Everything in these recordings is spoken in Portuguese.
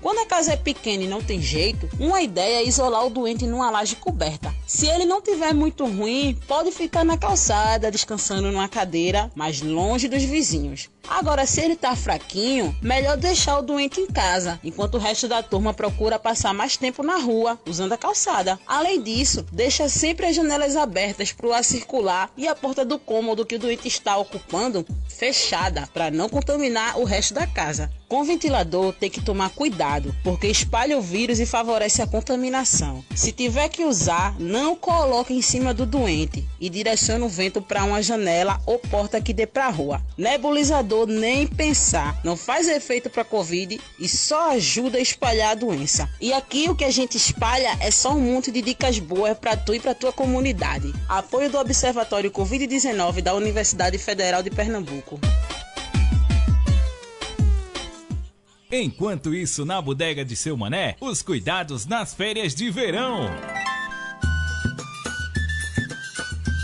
Quando a casa é pequena e não tem jeito, uma ideia é isolar o doente numa laje coberta. Se ele não tiver muito ruim, pode ficar na calçada, descansando numa cadeira, mais longe dos vizinhos. Agora, se ele tá fraquinho, melhor deixar o doente em casa, enquanto o resto da turma procura passar mais tempo na rua, usando a calçada. Além disso, deixa sempre as janelas abertas para o ar circular e a porta do cômodo que o doente está ocupando fechada, para não contaminar o resto da casa. Com ventilador tem que tomar cuidado, porque espalha o vírus e favorece a contaminação. Se tiver que usar, não coloque em cima do doente e direcione o vento para uma janela ou porta que dê para a rua. Nebulizador nem pensar, não faz efeito para Covid e só ajuda a espalhar a doença. E aqui o que a gente espalha é só um monte de dicas boas para tu e para tua comunidade. Apoio do Observatório Covid-19 da Universidade Federal de Pernambuco. Enquanto isso, na bodega de seu mané, os cuidados nas férias de verão.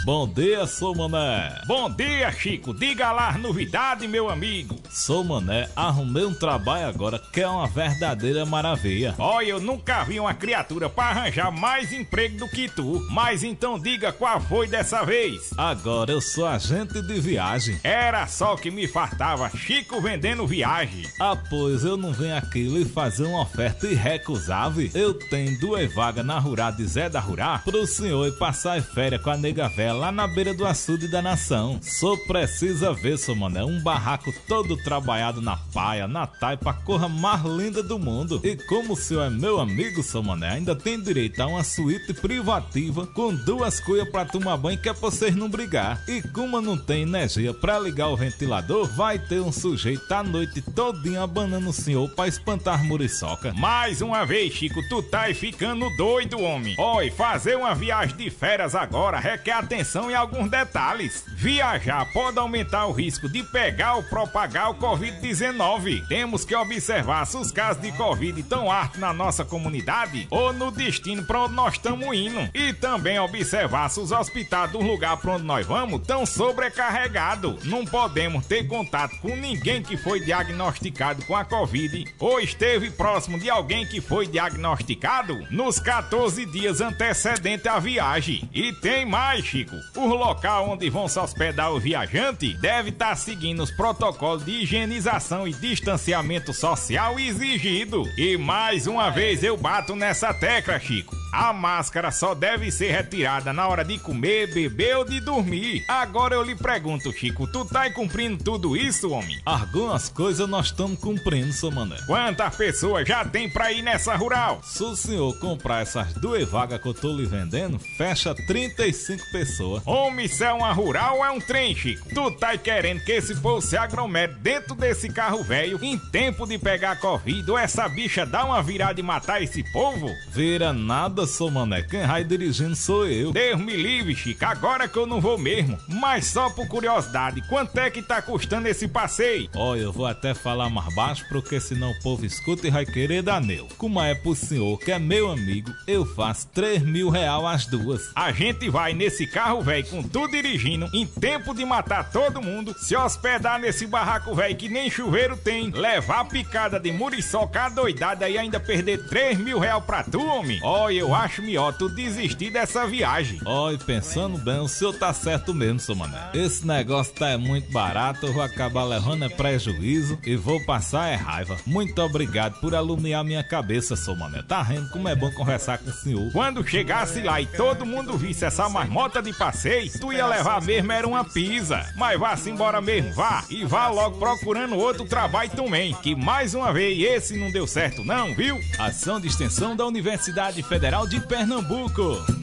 Bom dia, sou Mané. Bom dia, Chico. Diga lá novidade, meu amigo. Sou Mané, arrumei um trabalho agora que é uma verdadeira maravilha. Olha, eu nunca vi uma criatura para arranjar mais emprego do que tu. Mas então diga qual foi dessa vez. Agora eu sou agente de viagem. Era só que me faltava Chico vendendo viagem. Ah, pois eu não venho aqui lhe fazer uma oferta irrecusável. Eu tenho duas vagas na Rural de Zé da Rural pro senhor ir passar férias com a nega velha lá na beira do açude da nação. Só precisa ver, seu mané, um barraco todo trabalhado na paia, na taipa, corra mais linda do mundo. E como o senhor é meu amigo, seu mané, ainda tem direito a uma suíte privativa com duas cuias pra tomar banho que é pra vocês não brigar. E como não tem energia pra ligar o ventilador, vai ter um sujeito a noite todinha abanando o senhor pra espantar muriçoca. Mais uma vez, Chico, tu tá ficando doido, homem. Oi, fazer uma viagem de férias agora requer atenção atenção em alguns detalhes. Viajar pode aumentar o risco de pegar ou propagar o Covid-19. Temos que observar se os casos de Covid estão altos na nossa comunidade ou no destino para onde nós estamos indo. E também observar se os hospitais do lugar para onde nós vamos estão sobrecarregados. Não podemos ter contato com ninguém que foi diagnosticado com a Covid ou esteve próximo de alguém que foi diagnosticado nos 14 dias antecedentes à viagem. E tem mais, Chico. O local onde vão se hospedar o viajante deve estar tá seguindo os protocolos de higienização e distanciamento social exigido. E mais uma vez eu bato nessa tecla, Chico. A máscara só deve ser retirada na hora de comer, beber ou de dormir. Agora eu lhe pergunto, Chico, tu tá cumprindo tudo isso, homem? Algumas coisas nós estamos cumprindo, seu mané. Quantas pessoas já tem pra ir nessa rural? Se o senhor comprar essas duas vagas que eu tô lhe vendendo, fecha 35 pessoas. Homem, isso é uma rural é um trem, Chico? Tu tá querendo que esse povo se aglomere dentro desse carro velho em tempo de pegar Covid ou essa bicha dá uma virada e matar esse povo? Vira nada sou mané. Quem vai dirigindo sou eu. Deus me livre, Chico. Agora que eu não vou mesmo. Mas só por curiosidade, quanto é que tá custando esse passeio? Olha, eu vou até falar mais baixo, porque senão o povo escuta e vai querer dar meu. Como é pro senhor, que é meu amigo, eu faço 3 mil real as duas. A gente vai nesse carro velho com tu dirigindo, em tempo de matar todo mundo, se hospedar nesse barraco velho que nem chuveiro tem, levar picada de muriçoca doidada e ainda perder 3 mil real pra tu, homem? Olha, eu acho melhor tu desistir dessa viagem. Olha, pensando bem, o senhor tá certo mesmo, seu mané. Esse negócio tá é muito barato, eu vou acabar levando é prejuízo e vou passar é raiva. Muito obrigado por alumiar minha cabeça, seu mané. Tá vendo como é bom conversar com o senhor? Quando chegasse lá e todo mundo visse essa marmota de passeio, tu ia levar mesmo era uma pizza. Mas vá-se embora mesmo, vá. E vá logo procurando outro trabalho também, que mais uma vez esse não deu certo não, viu? Ação de extensão da Universidade Federal de Pernambuco.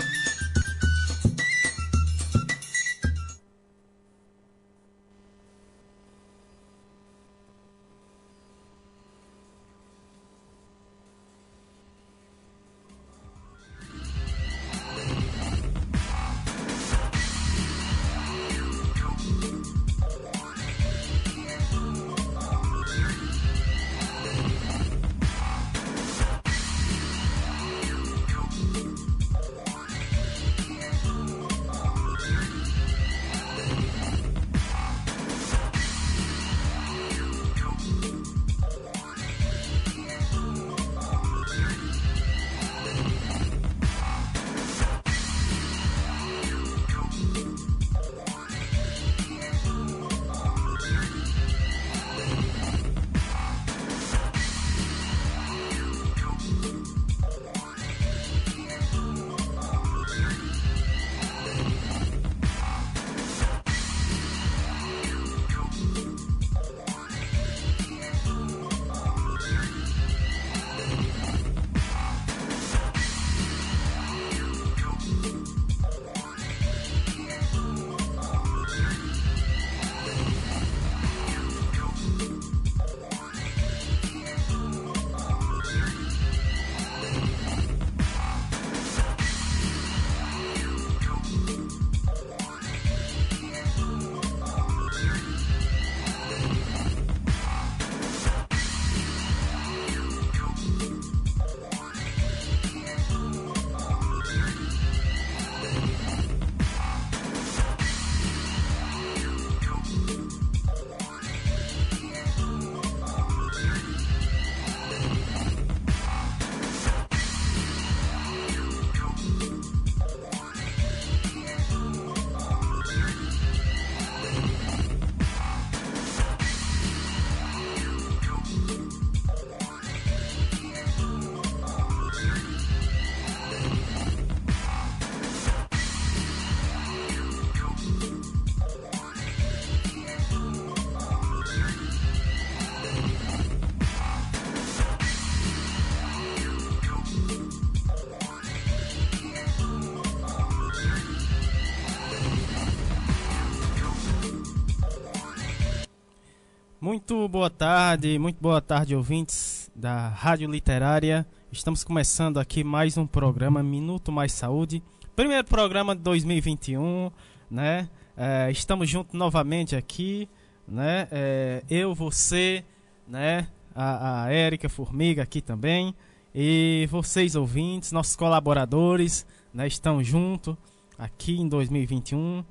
Muito boa tarde, muito boa tarde, ouvintes da Rádio Literária. Estamos começando aqui mais um programa Minuto Mais Saúde. Primeiro programa de 2021, né? É, estamos juntos novamente aqui, né? É, eu, você, né? A, a Érica Formiga aqui também. E vocês, ouvintes, nossos colaboradores, né? Estão juntos aqui em 2021.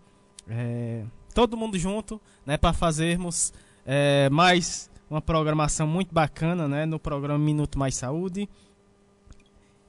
É, todo mundo junto, né? Para fazermos é, mais uma programação muito bacana, né, no programa Minuto Mais Saúde.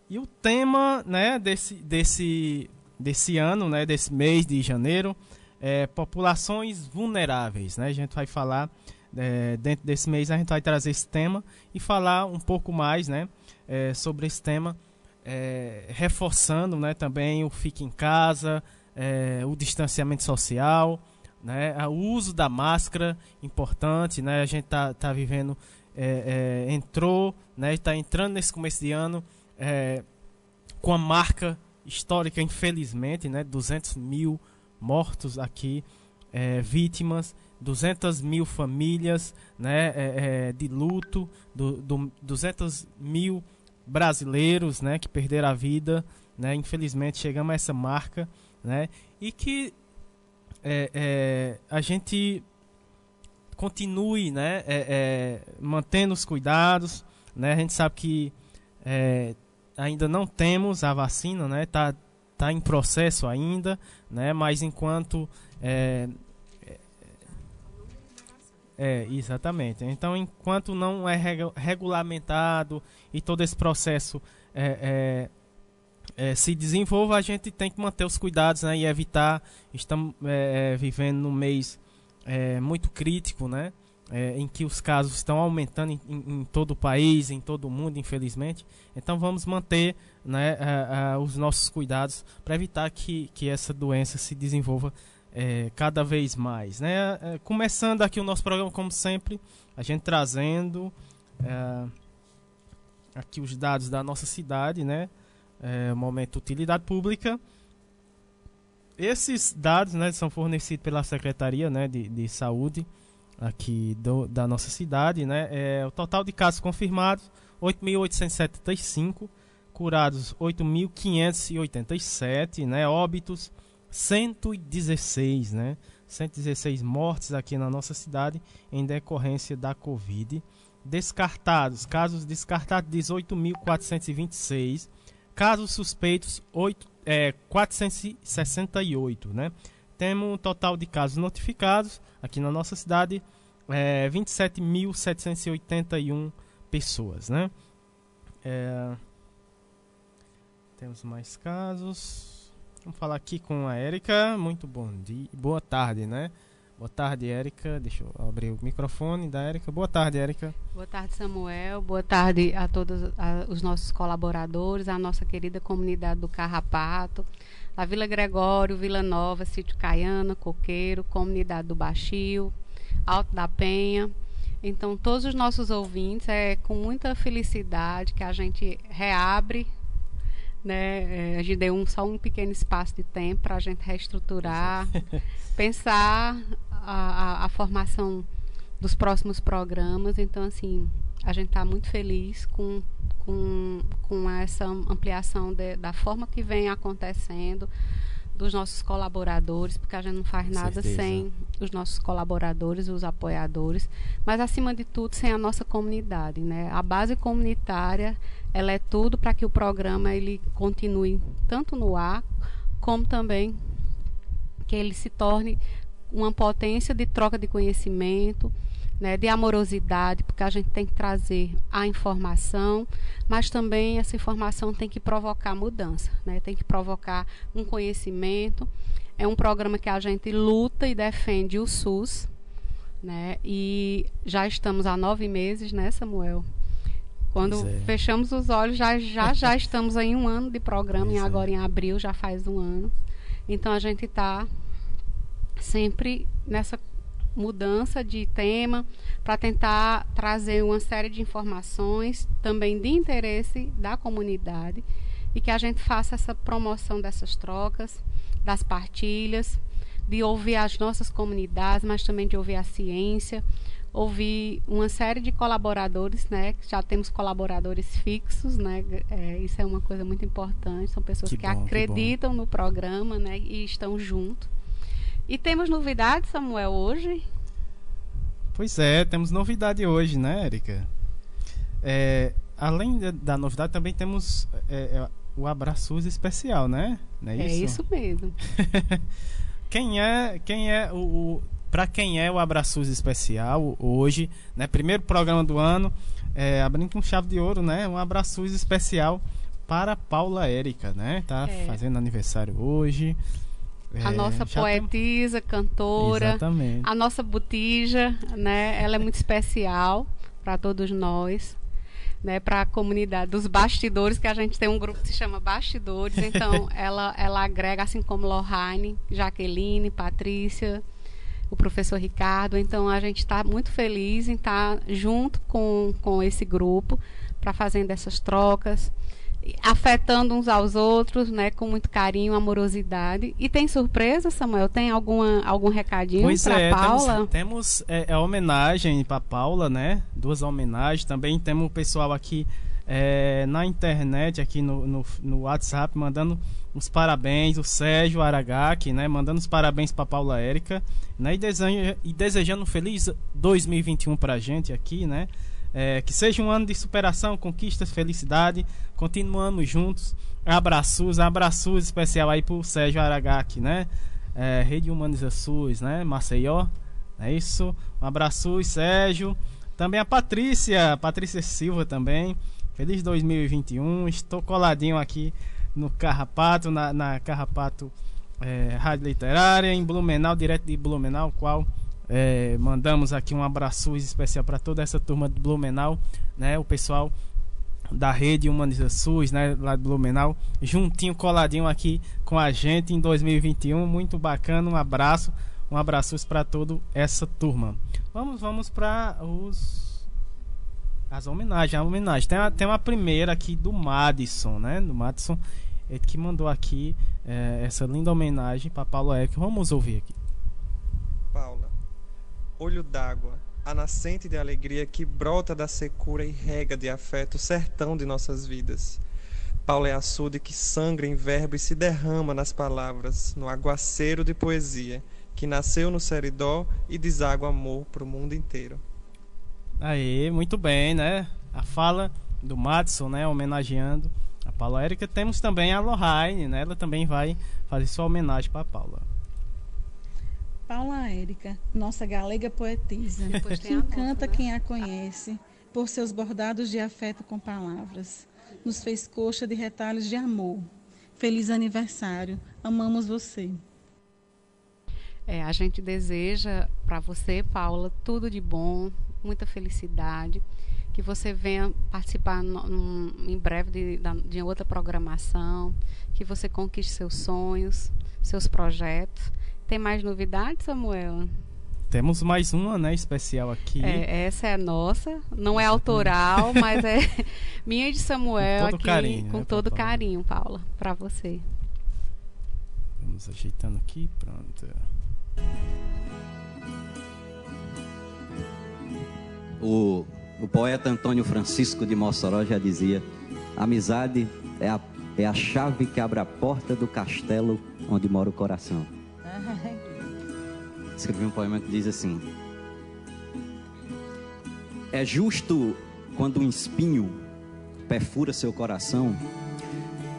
E o tema, né, desse, desse, desse ano, né, desse mês de janeiro, é populações vulneráveis, né? A gente vai falar é, dentro desse mês a gente vai trazer esse tema e falar um pouco mais, né, é, sobre esse tema, é, reforçando, né, também o fique em casa, é, o distanciamento social, né? O uso da máscara importante, né? A gente tá, tá vivendo, é, é, entrou, né? Está entrando nesse começo de ano é, com a marca histórica, infelizmente, né? 200 mil mortos aqui, é, vítimas, 200 mil famílias, né? É, é, de luto, do, do, 200 mil brasileiros, né? Que perderam a vida, né? Infelizmente chegamos a essa marca, né? E que é, é, a gente continue né, é, é, mantendo os cuidados. Né? A gente sabe que é, ainda não temos a vacina, né? Tá, tá em processo ainda, né? Mas enquanto é, é, exatamente. Então, enquanto não é regulamentado e todo esse processo é, é, se desenvolva, a gente tem que manter os cuidados né, e evitar. Estamos é, é, vivendo num mês é, muito crítico, né, é, em que os casos estão aumentando em, em, em, todo o país, em todo o mundo, infelizmente. Então vamos manter né, a, a, os nossos cuidados para evitar que, que essa doença se desenvolva é, cada vez mais. Né? começando aqui o nosso programa, como sempre, a gente trazendo aqui os dados da nossa cidade, né? É, momento utilidade pública. Esses dados né, são fornecidos pela Secretaria né, de, de Saúde aqui do, da nossa cidade. Né, é, o total de casos confirmados, 8.875, curados 8.587, né, óbitos 116, né, 116 mortes aqui na nossa cidade em decorrência da Covid. Descartados, casos descartados 18.426, Casos suspeitos, 8, é, 468, né? Temos um total de casos notificados aqui na nossa cidade, é, 27.781 pessoas, né? É, temos mais casos. Vamos falar aqui com a Érica. Muito bom dia, boa tarde, né? Boa tarde, Érica. Deixa eu abrir o microfone da Érica. Boa tarde, Érica. Boa tarde, Samuel. Boa tarde a todos a, os nossos colaboradores, a nossa querida comunidade do Carrapato, a Vila Gregório, Vila Nova, Sítio Caiana, Coqueiro, comunidade do Baixio, Alto da Penha. Então, todos os nossos ouvintes, é com muita felicidade que a gente reabre né? É, a gente deu um, só um pequeno espaço de tempo para a gente reestruturar, pensar a, a, a, formação dos próximos programas. Então, assim, a gente está muito feliz com, com, com essa ampliação de, da forma que vem acontecendo dos nossos colaboradores, porque a gente não faz nada Certeza. sem os nossos colaboradores, os apoiadores, mas acima de tudo sem a nossa comunidade, né? A base comunitária, ela é tudo para que o programa ele continue tanto no ar como também que ele se torne uma potência de troca de conhecimento, né, de amorosidade, porque a gente tem que trazer a informação, mas também essa informação tem que provocar mudança, né, tem que provocar um conhecimento. É um programa que a gente luta e defende o SUS, né, e já estamos há nove meses, né, Samuel? Quando é. fechamos os olhos, já, já, já estamos em um ano de programa, e é. agora em abril já faz um ano. Então a gente está sempre nessa mudança de tema para tentar trazer uma série de informações também de interesse da comunidade e que a gente faça essa promoção dessas trocas, das partilhas, de ouvir as nossas comunidades, mas também de ouvir a ciência, ouvir uma série de colaboradores, né? Já temos colaboradores fixos, né? É, isso é uma coisa muito importante. São pessoas que, que bom, acreditam que no programa, né? E estão junto. E temos novidades, Samuel, hoje? Pois é, temos novidade hoje, né, Erika? É, além da, da, novidade, também temos é, é o Abraços especial, né? Não é, é isso? isso mesmo. quem é, quem é o, o para quem é o Abraços Especial hoje, né? Primeiro programa do ano, é, abrindo com chave de ouro, né? Um Abraços Especial para Paula Érica, né? Tá é. fazendo aniversário hoje. A é, nossa poetisa, tem... cantora, Exatamente. a nossa botija, né? Ela é muito especial para todos nós né, para a comunidade dos bastidores, que a gente tem um grupo que se chama Bastidores. Então, ela, ela agrega, assim como Lohane, Jaqueline, Patrícia, o professor Ricardo. Então, a gente está muito feliz em estar tá junto com, com esse grupo para fazendo essas trocas afetando uns aos outros, né, com muito carinho, amorosidade. E tem surpresa, Samuel? Tem alguma algum recadinho para é, Paula? Temos, temos é, é homenagem para Paula, né? Duas homenagens. Também temos o pessoal aqui é, na internet, aqui no, no, no, WhatsApp, mandando os parabéns. O Sérgio Aragaki, né? Mandando os parabéns para Paula Érica, né? E, deseja, e desejando um feliz 2021 para a gente aqui, né? É, que seja um ano de superação, conquistas, felicidade. Continuamos juntos. Abraços, abraços especial aí pro Sérgio Aragaki, né? É, Rede Humaniza SUS, né? Maceió. É isso. Um abraço, Sérgio. Também a Patrícia, Patrícia Silva também. Feliz 2021. Estou coladinho aqui no Carrapato, na, na Carrapato é, Rádio Literária, em Blumenau, direto de Blumenau, qual é, mandamos aqui um abraço especial para toda essa turma de Blumenau, né? O pessoal da rede Humaniza SUS, né, lá de Blumenau, juntinho, coladinho aqui com a gente em 2021, muito bacana, um abraço, um abraço para toda essa turma. Vamos, vamos para os as homenagens, a homenagem. Tem, tem uma primeira aqui do Madison, né, do Madison, ele que mandou aqui é, essa linda homenagem para Paulo Eck. Vamos ouvir aqui. Paula olho d'água, a nascente de alegria que brota da secura e rega de afeto o sertão de nossas vidas. Paulo é açude que sangra em verbo e se derrama nas palavras, no aguaceiro de poesia, que nasceu no Seridó e deságua amor para o mundo inteiro. Aí, muito bem, né? A fala do Madison, né? Homenageando a Paula Érica. Temos também a Lohane, né? Ela também vai fazer sua homenagem para a Paula. Paula Érica, nossa galega poetisa, que encanta né? quem a conhece por seus bordados de afeto com palavras. Nos fez coxa de retalhos de amor. Feliz aniversário, amamos você. É, a gente deseja para você, Paula, tudo de bom, muita felicidade, que você venha participar no, no, em breve de, de outra programação, que você conquiste seus sonhos, seus projetos tem mais novidades, Samuel? Temos mais uma, né, especial aqui. É, essa é a nossa, não é autoral, mas é minha de Samuel com todo aqui, carinho, com né, todo carinho, Paula, para você. Vamos ajeitando aqui, pronto. O, o poeta Antônio Francisco de Mossoró já dizia: amizade é a, é a chave que abre a porta do castelo onde mora o coração escrevi um poema que diz assim: É justo quando um espinho perfura seu coração,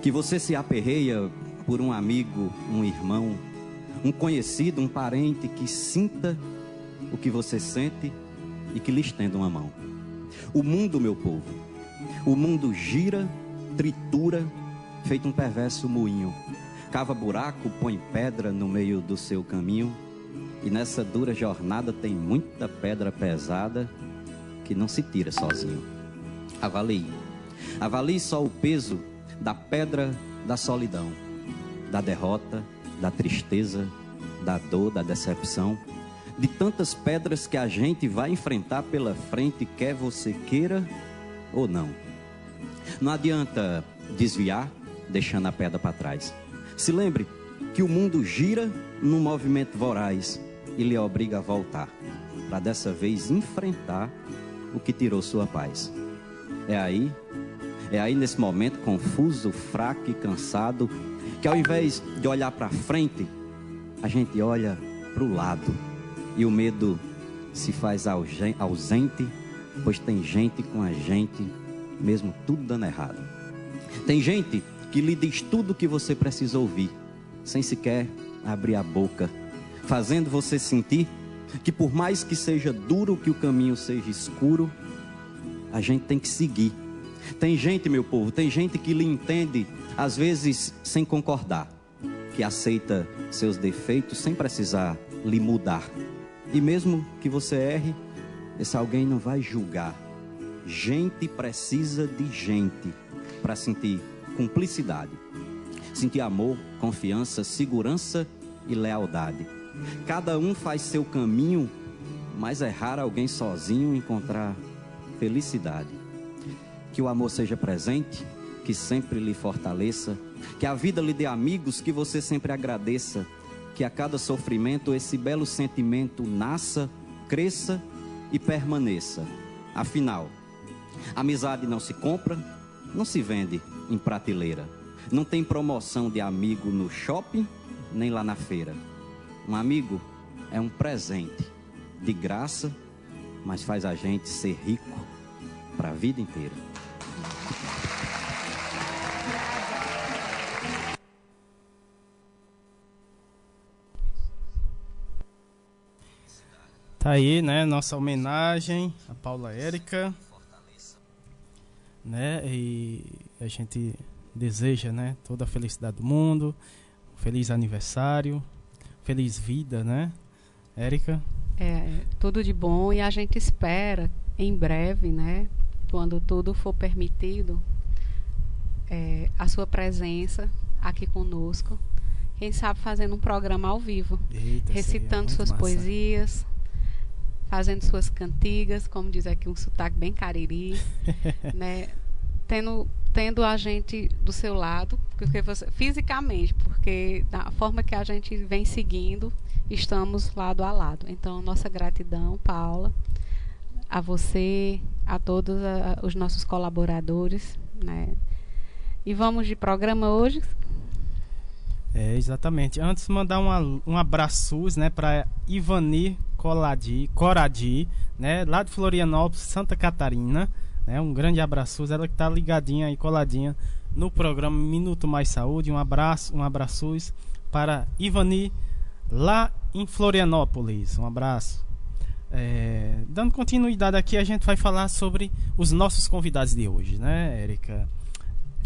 que você se aperreia por um amigo, um irmão, um conhecido, um parente que sinta o que você sente e que lhe estenda uma mão. O mundo, meu povo, o mundo gira, tritura, feito um perverso moinho. Cava buraco, põe pedra no meio do seu caminho e nessa dura jornada tem muita pedra pesada que não se tira sozinho. Avalie. Avalie só o peso da pedra da solidão, da derrota, da tristeza, da dor, da decepção, de tantas pedras que a gente vai enfrentar pela frente, quer você queira ou não. Não adianta desviar deixando a pedra para trás. Se lembre que o mundo gira num movimento voraz e lhe obriga a voltar. para dessa vez enfrentar o que tirou sua paz. É aí, é aí nesse momento confuso, fraco e cansado, que ao invés de olhar para frente, a gente olha para o lado e o medo se faz ausente, pois tem gente com a gente, mesmo tudo dando errado. Tem gente que lhe diz tudo o que você precisa ouvir, sem sequer abrir a boca, fazendo você sentir que por mais que seja duro, que o caminho seja escuro, a gente tem que seguir. Tem gente, meu povo, tem gente que lhe entende, às vezes sem concordar, que aceita seus defeitos sem precisar lhe mudar. E mesmo que você erre, esse alguém não vai julgar. Gente precisa de gente para sentir cumplicidade, sentir amor, confiança, segurança e lealdade. Cada um faz seu caminho, mas é raro alguém sozinho encontrar felicidade. Que o amor seja presente, que sempre lhe fortaleça, que a vida lhe dê amigos que você sempre agradeça, que a cada sofrimento esse belo sentimento nasça, cresça e permaneça. Afinal, amizade não se compra, não se vende em prateleira. Não tem promoção de amigo no shopping, nem lá na feira. Um amigo é um presente de graça, mas faz a gente ser rico para a vida inteira. Tá aí, né, nossa homenagem a Paula Érica, né, e a gente deseja, né, toda a felicidade do mundo, feliz aniversário, feliz vida, né? Érica? É, tudo de bom e a gente espera em breve, né? Quando tudo for permitido, é, a sua presença aqui conosco. Quem sabe fazendo um programa ao vivo, Eita, recitando suas massa. poesias, fazendo suas cantigas, como diz aqui um sotaque bem cariri, né? Tendo tendo a gente do seu lado, porque você, fisicamente, porque da forma que a gente vem seguindo, estamos lado a lado. Então, nossa gratidão, Paula, a você, a todos a, os nossos colaboradores, né? E vamos de programa hoje. É, exatamente. Antes mandar uma, um abraço, né, para Ivani Coladi, Coradi, né, lá de Florianópolis, Santa Catarina. Né? Um grande abraço, ela que está ligadinha e coladinha no programa Minuto Mais Saúde. Um abraço, um abraço para Ivani lá em Florianópolis. Um abraço. É, dando continuidade aqui, a gente vai falar sobre os nossos convidados de hoje, né, Érica?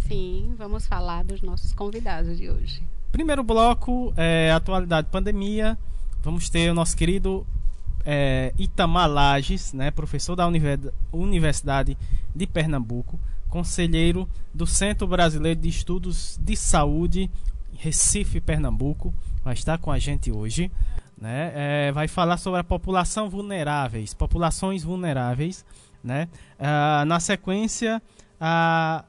Sim, vamos falar dos nossos convidados de hoje. Primeiro bloco, é, atualidade pandemia. Vamos ter o nosso querido é, Itamar Lages, né, professor da Universidade de Pernambuco, conselheiro do Centro Brasileiro de Estudos de Saúde, Recife, Pernambuco, vai estar com a gente hoje. Né, é, vai falar sobre a população vulneráveis, populações vulneráveis. Né, ah, na sequência, a,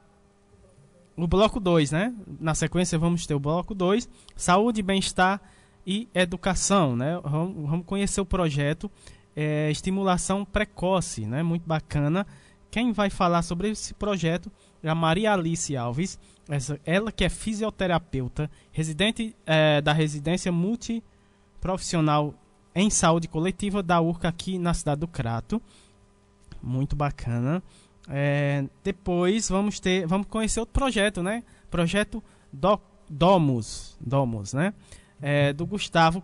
o bloco 2, né? Na sequência vamos ter o bloco 2, saúde, bem-estar e educação, né? Vamos, conhecer o projeto é, Estimulação Precoce, né? Muito bacana. Quem vai falar sobre esse projeto é a Maria Alice Alves, essa, ela que é fisioterapeuta, residente é, da residência multiprofissional em saúde coletiva da URCA aqui na cidade do Crato. Muito bacana. É, depois vamos ter, vamos conhecer outro projeto, né? Projeto Do, Domus, Domus, né? É, do Gustavo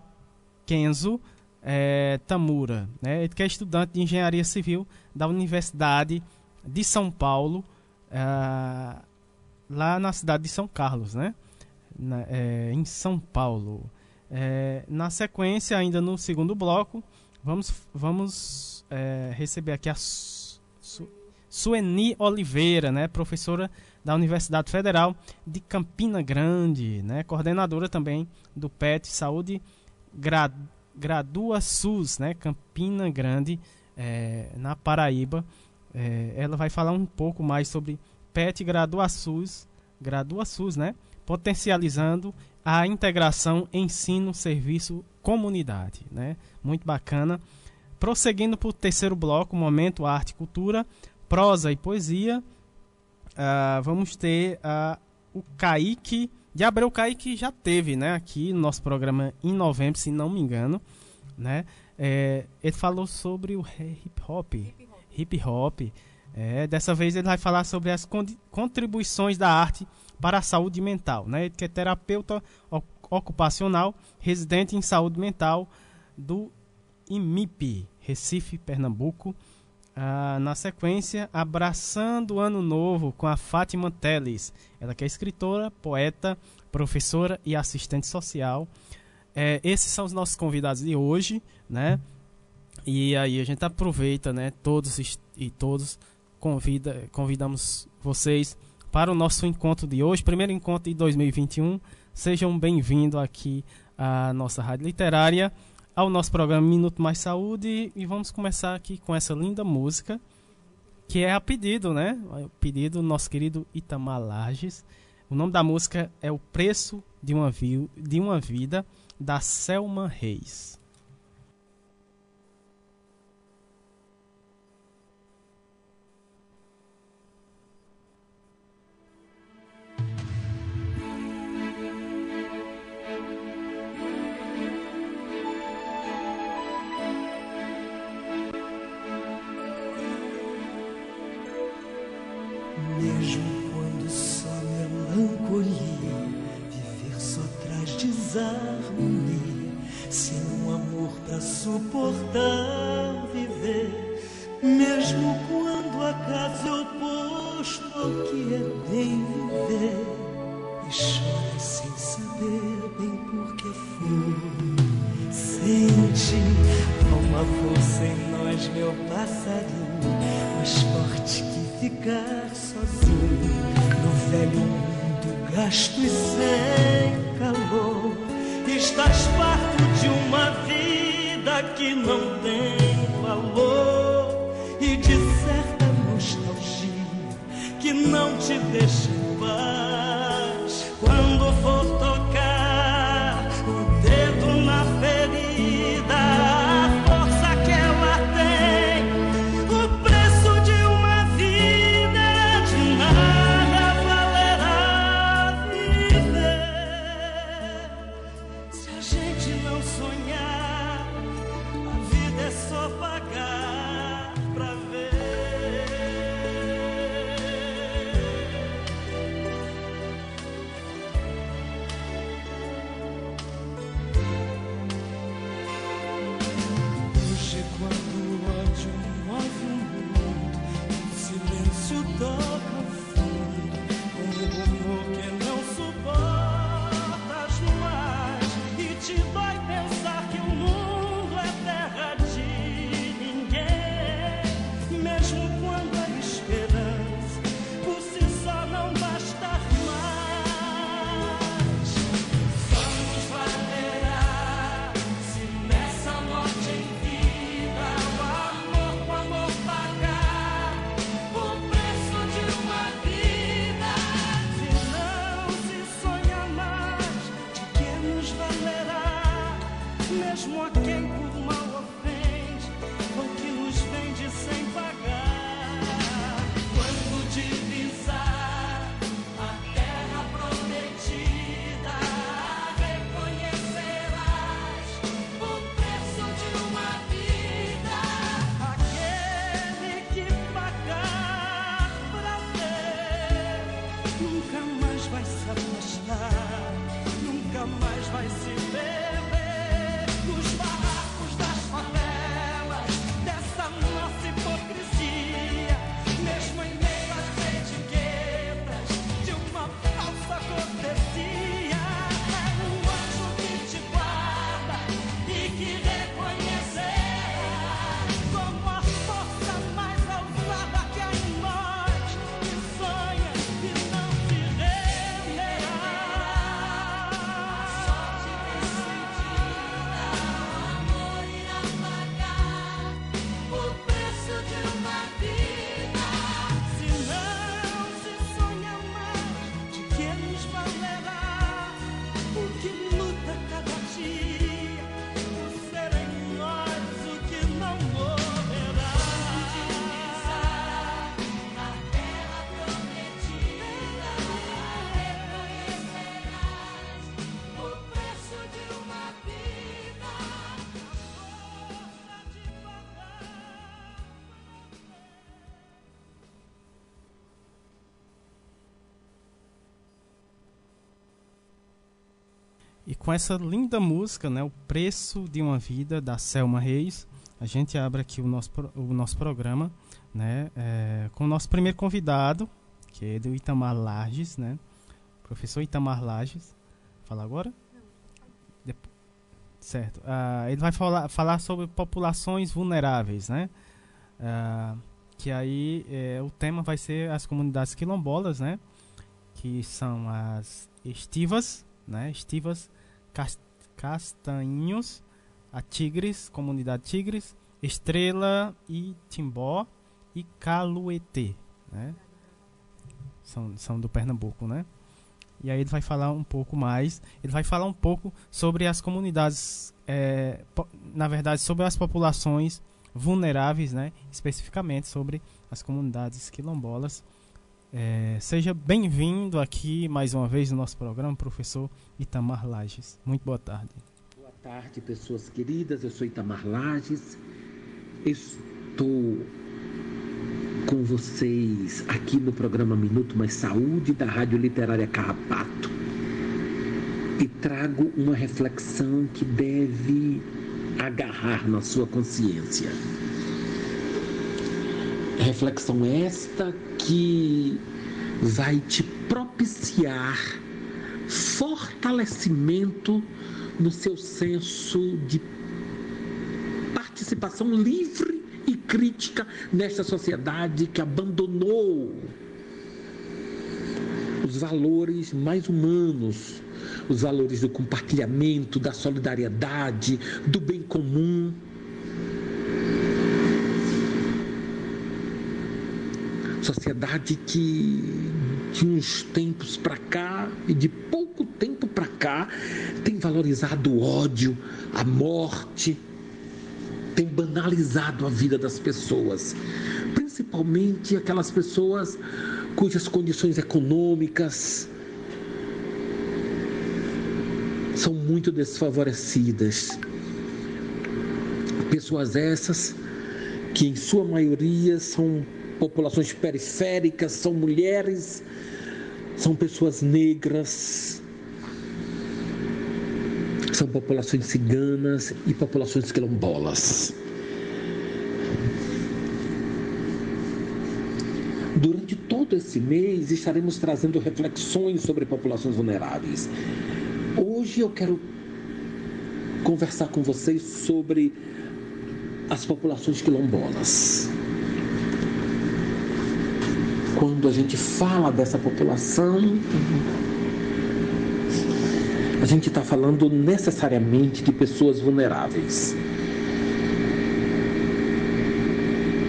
Kenzo é, Tamura, né, que é estudante de engenharia civil da Universidade de São Paulo, é, lá na cidade de São Carlos, né, na, é, em São Paulo. É, na sequência, ainda no segundo bloco, vamos, vamos é, receber aqui a Su Sueni Oliveira, né, professora da Universidade Federal de Campina Grande, né? coordenadora também do PET Saúde Gra Gradua SUS, né? Campina Grande, é, na Paraíba. É, ela vai falar um pouco mais sobre PET Gradua SUS, Gradua SUS, né? potencializando a integração ensino, serviço, comunidade. Né? Muito bacana. prosseguindo para o terceiro bloco, momento arte e cultura, prosa e poesia, uh, vamos ter uh, o Kaique de Abreu Kaique já teve, né, aqui no nosso programa em novembro, se não me engano, né? É, ele falou sobre o hip hop, hip hop. É, dessa vez ele vai falar sobre as contribuições da arte para a saúde mental, né? Ele que é terapeuta ocupacional, residente em saúde mental do IMIP, Recife, Pernambuco. Ah, na sequência, Abraçando o Ano Novo com a Fátima Teles. Ela que é escritora, poeta, professora e assistente social. É, esses são os nossos convidados de hoje, né? E aí a gente aproveita, né? Todos e todos convida, convidamos vocês para o nosso encontro de hoje, primeiro encontro de 2021. Sejam bem-vindos aqui à nossa rádio literária ao nosso programa Minuto Mais Saúde e vamos começar aqui com essa linda música que é a pedido, né? O pedido do nosso querido Itamar Lages. O nome da música é O Preço de uma, de uma Vida, da Selma Reis. Desarmonia, sem um amor para suportar viver, mesmo quando acaso é oposto ao que é bem viver, e chora sem saber bem por que foi. Sente uma força em nós, meu passarinho, mais forte que ficar sozinho no velho mundo gasto e sem calor. Estás farto de uma vida que não tem valor e de certa nostalgia que não te deixa em paz. Com essa linda música, né, O Preço de uma Vida, da Selma Reis, a gente abre aqui o nosso, o nosso programa né, é, com o nosso primeiro convidado, que é do Itamar Lages, né? Professor Itamar Lages. Fala agora? Certo. Uh, ele vai falar, falar sobre populações vulneráveis, né? Uh, que aí é, o tema vai ser as comunidades quilombolas, né? Que são as estivas, né? Estivas, Castanhinhos, a Tigres, Comunidade Tigres, Estrela e Timbó e Caluetê, né? São, são do Pernambuco, né? E aí ele vai falar um pouco mais. Ele vai falar um pouco sobre as comunidades, é, na verdade, sobre as populações vulneráveis, né? Especificamente sobre as comunidades quilombolas. É, seja bem-vindo aqui mais uma vez no nosso programa, professor Itamar Lages. Muito boa tarde. Boa tarde, pessoas queridas. Eu sou Itamar Lages. Estou com vocês aqui no programa Minuto Mais Saúde da Rádio Literária Carrapato e trago uma reflexão que deve agarrar na sua consciência. Reflexão esta que vai te propiciar fortalecimento no seu senso de participação livre e crítica nesta sociedade que abandonou os valores mais humanos, os valores do compartilhamento, da solidariedade, do bem comum. Sociedade que de uns tempos para cá e de pouco tempo para cá tem valorizado o ódio, a morte, tem banalizado a vida das pessoas, principalmente aquelas pessoas cujas condições econômicas são muito desfavorecidas. Pessoas essas que, em sua maioria, são populações periféricas, são mulheres, são pessoas negras, são populações ciganas e populações quilombolas. Durante todo esse mês estaremos trazendo reflexões sobre populações vulneráveis. Hoje eu quero conversar com vocês sobre as populações quilombolas. Quando a gente fala dessa população, a gente está falando necessariamente de pessoas vulneráveis.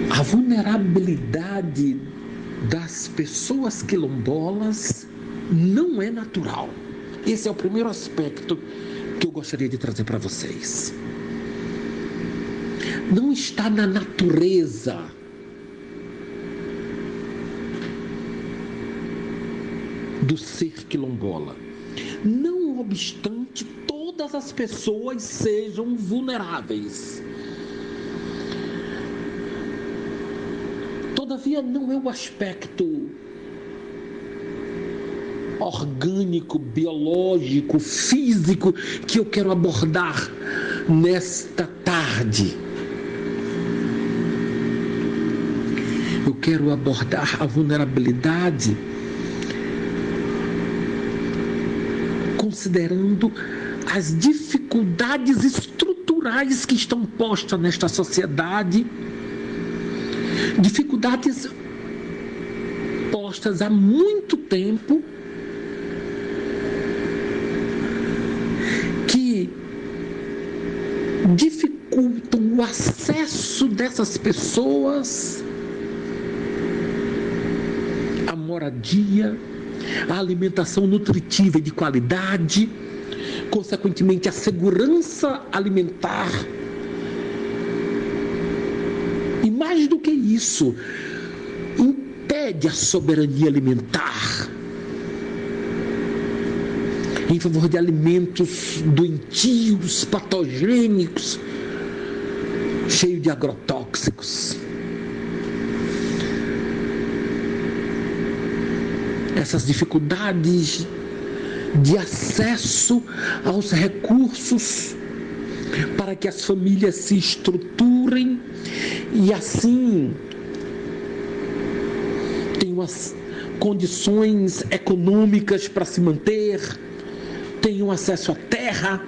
A vulnerabilidade das pessoas quilombolas não é natural. Esse é o primeiro aspecto que eu gostaria de trazer para vocês. Não está na natureza do ser quilombola. Não obstante todas as pessoas sejam vulneráveis. Todavia, não é o aspecto orgânico, biológico, físico que eu quero abordar nesta tarde. Eu quero abordar a vulnerabilidade considerando as dificuldades estruturais que estão postas nesta sociedade, dificuldades postas há muito tempo que dificultam o acesso dessas pessoas à moradia, a alimentação nutritiva e de qualidade, consequentemente, a segurança alimentar. E mais do que isso, impede a soberania alimentar em favor de alimentos doentios, patogênicos, cheios de agrotóxicos. Essas dificuldades de acesso aos recursos para que as famílias se estruturem e assim tenham as condições econômicas para se manter, tenham acesso à terra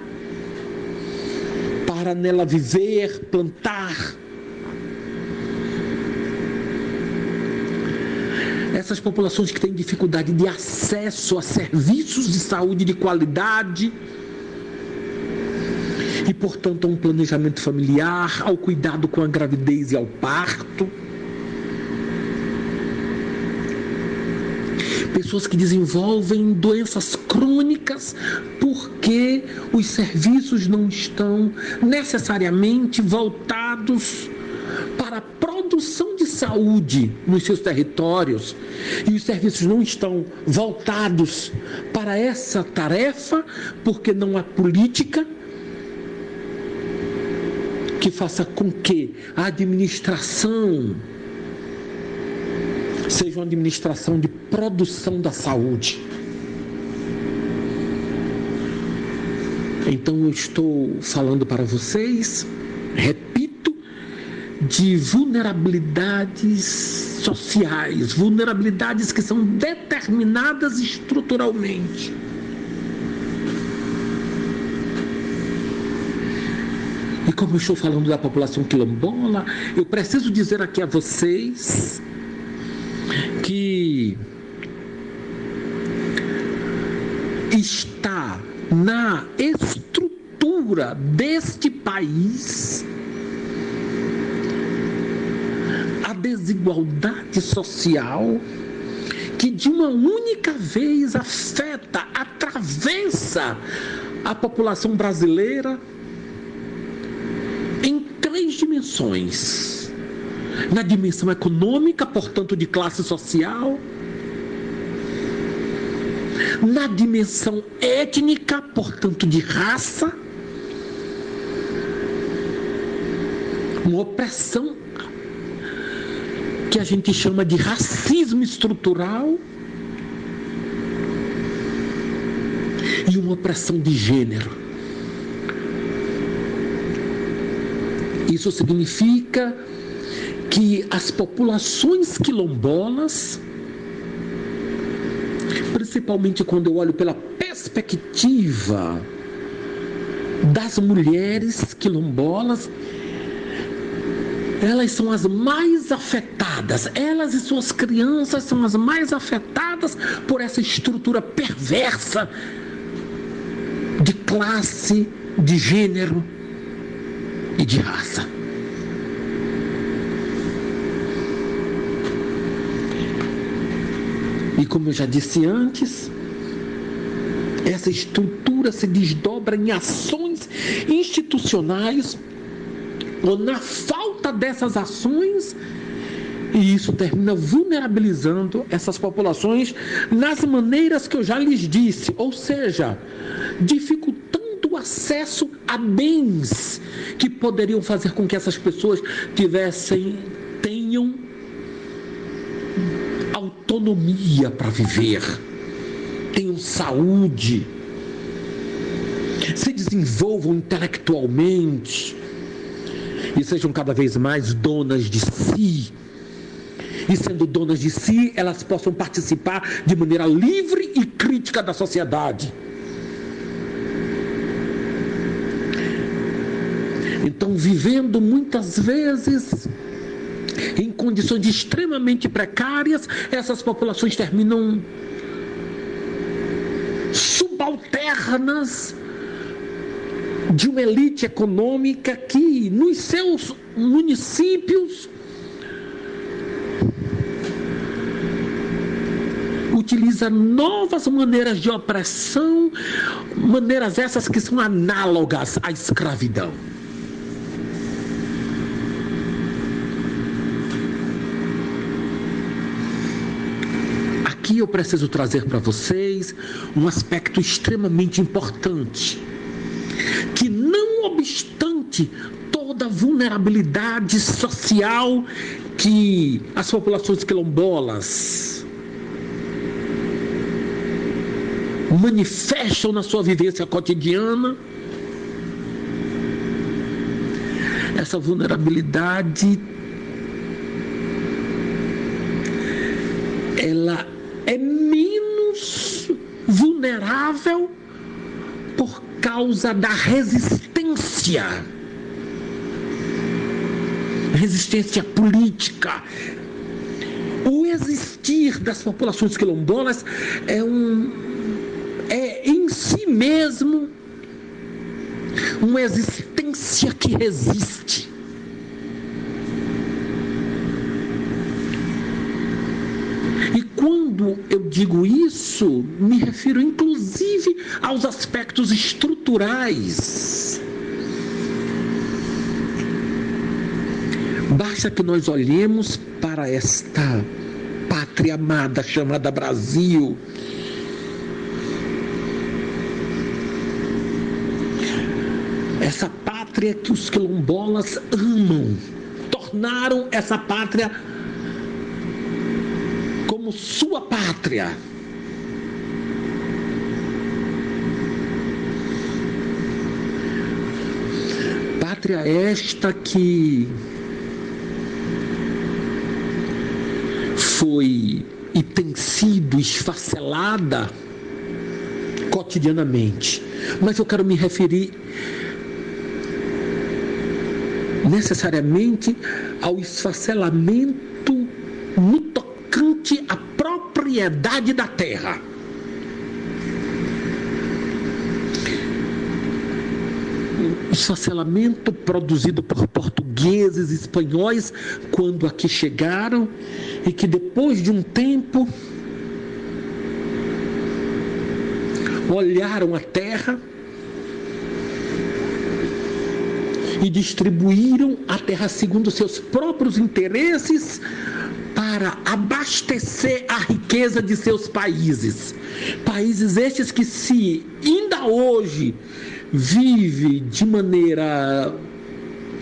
para nela viver, plantar. Essas populações que têm dificuldade de acesso a serviços de saúde de qualidade, e, portanto, a um planejamento familiar, ao cuidado com a gravidez e ao parto. Pessoas que desenvolvem doenças crônicas porque os serviços não estão necessariamente voltados para a produção saúde nos seus territórios e os serviços não estão voltados para essa tarefa porque não há política que faça com que a administração seja uma administração de produção da saúde. Então eu estou falando para vocês, repito, de vulnerabilidades sociais, vulnerabilidades que são determinadas estruturalmente. E como eu estou falando da população quilombola, eu preciso dizer aqui a vocês que está na estrutura deste país a desigualdade social que de uma única vez afeta, atravessa a população brasileira três dimensões. Na dimensão econômica, portanto, de classe social, na dimensão étnica, portanto, de raça, uma opressão que a gente chama de racismo estrutural e uma opressão de gênero. Isso significa que as populações quilombolas, principalmente quando eu olho pela perspectiva das mulheres quilombolas, elas são as mais afetadas, elas e suas crianças são as mais afetadas por essa estrutura perversa de classe, de gênero e de raça. E como eu já disse antes, essa estrutura se desdobra em ações institucionais ou na falta dessas ações. E isso termina vulnerabilizando essas populações nas maneiras que eu já lhes disse, ou seja, dificultando o acesso a bens que poderiam fazer com que essas pessoas tivessem, tenham autonomia para viver, tenham saúde, se desenvolvam intelectualmente e sejam cada vez mais donas de si. E sendo donas de si, elas possam participar de maneira livre e crítica da sociedade. Então, vivendo muitas vezes em condições extremamente precárias, essas populações terminam subalternas de uma elite econômica que nos seus municípios utiliza novas maneiras de opressão, maneiras essas que são análogas à escravidão. aqui eu preciso trazer para vocês um aspecto extremamente importante. Obstante toda a vulnerabilidade social que as populações quilombolas manifestam na sua vivência cotidiana. Essa vulnerabilidade ela é menos vulnerável por causa da resistência resistência política o existir das populações quilombolas é um é em si mesmo uma existência que resiste. E quando eu digo isso, me refiro inclusive aos aspectos estruturais. Basta que nós olhemos para esta pátria amada chamada Brasil essa pátria que os quilombolas amam, tornaram essa pátria como sua pátria. Pátria esta que foi e tem sido esfacelada cotidianamente. Mas eu quero me referir necessariamente ao esfacelamento no tocante à propriedade da terra. Esfacelamento produzido por portugueses, espanhóis, quando aqui chegaram, e que depois de um tempo olharam a terra e distribuíram a terra segundo seus próprios interesses para abastecer a riqueza de seus países. Países estes que se ainda hoje vive de maneira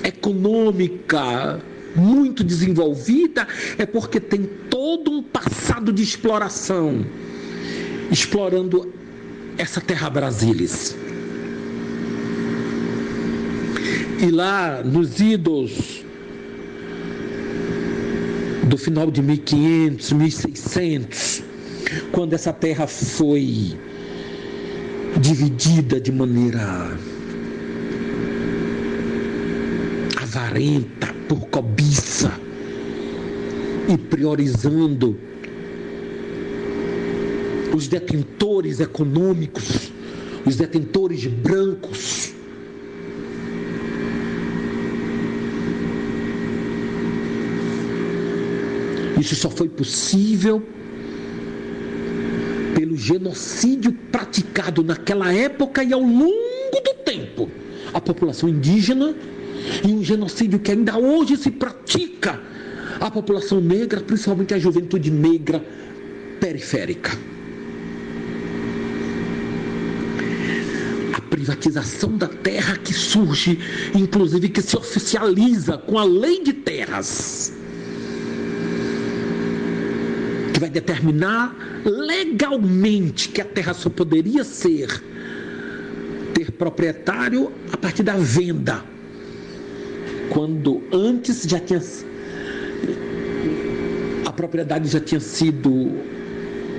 econômica muito desenvolvida é porque tem todo um passado de exploração explorando essa terra brasilis. E lá nos idos do final de 1500, 1600, quando essa terra foi dividida de maneira avarenta, por cobiça e priorizando os detentores econômicos, os detentores brancos, Isso só foi possível genocídio praticado naquela época e ao longo do tempo. A população indígena e um genocídio que ainda hoje se pratica a população negra, principalmente a juventude negra periférica. A privatização da terra que surge, inclusive que se oficializa com a lei de terras vai determinar legalmente que a terra só poderia ser ter proprietário a partir da venda. Quando antes já tinha a propriedade já tinha sido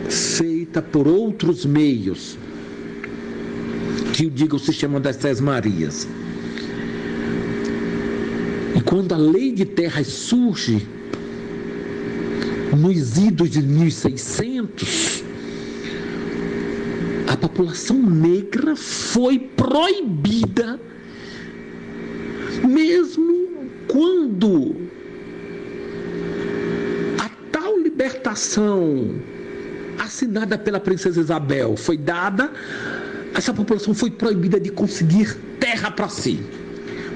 feita por outros meios, que o diga o sistema das Três Marias. E quando a lei de terras surge, nos idos de 1600, a população negra foi proibida, mesmo quando a tal libertação assinada pela princesa Isabel foi dada, essa população foi proibida de conseguir terra para si.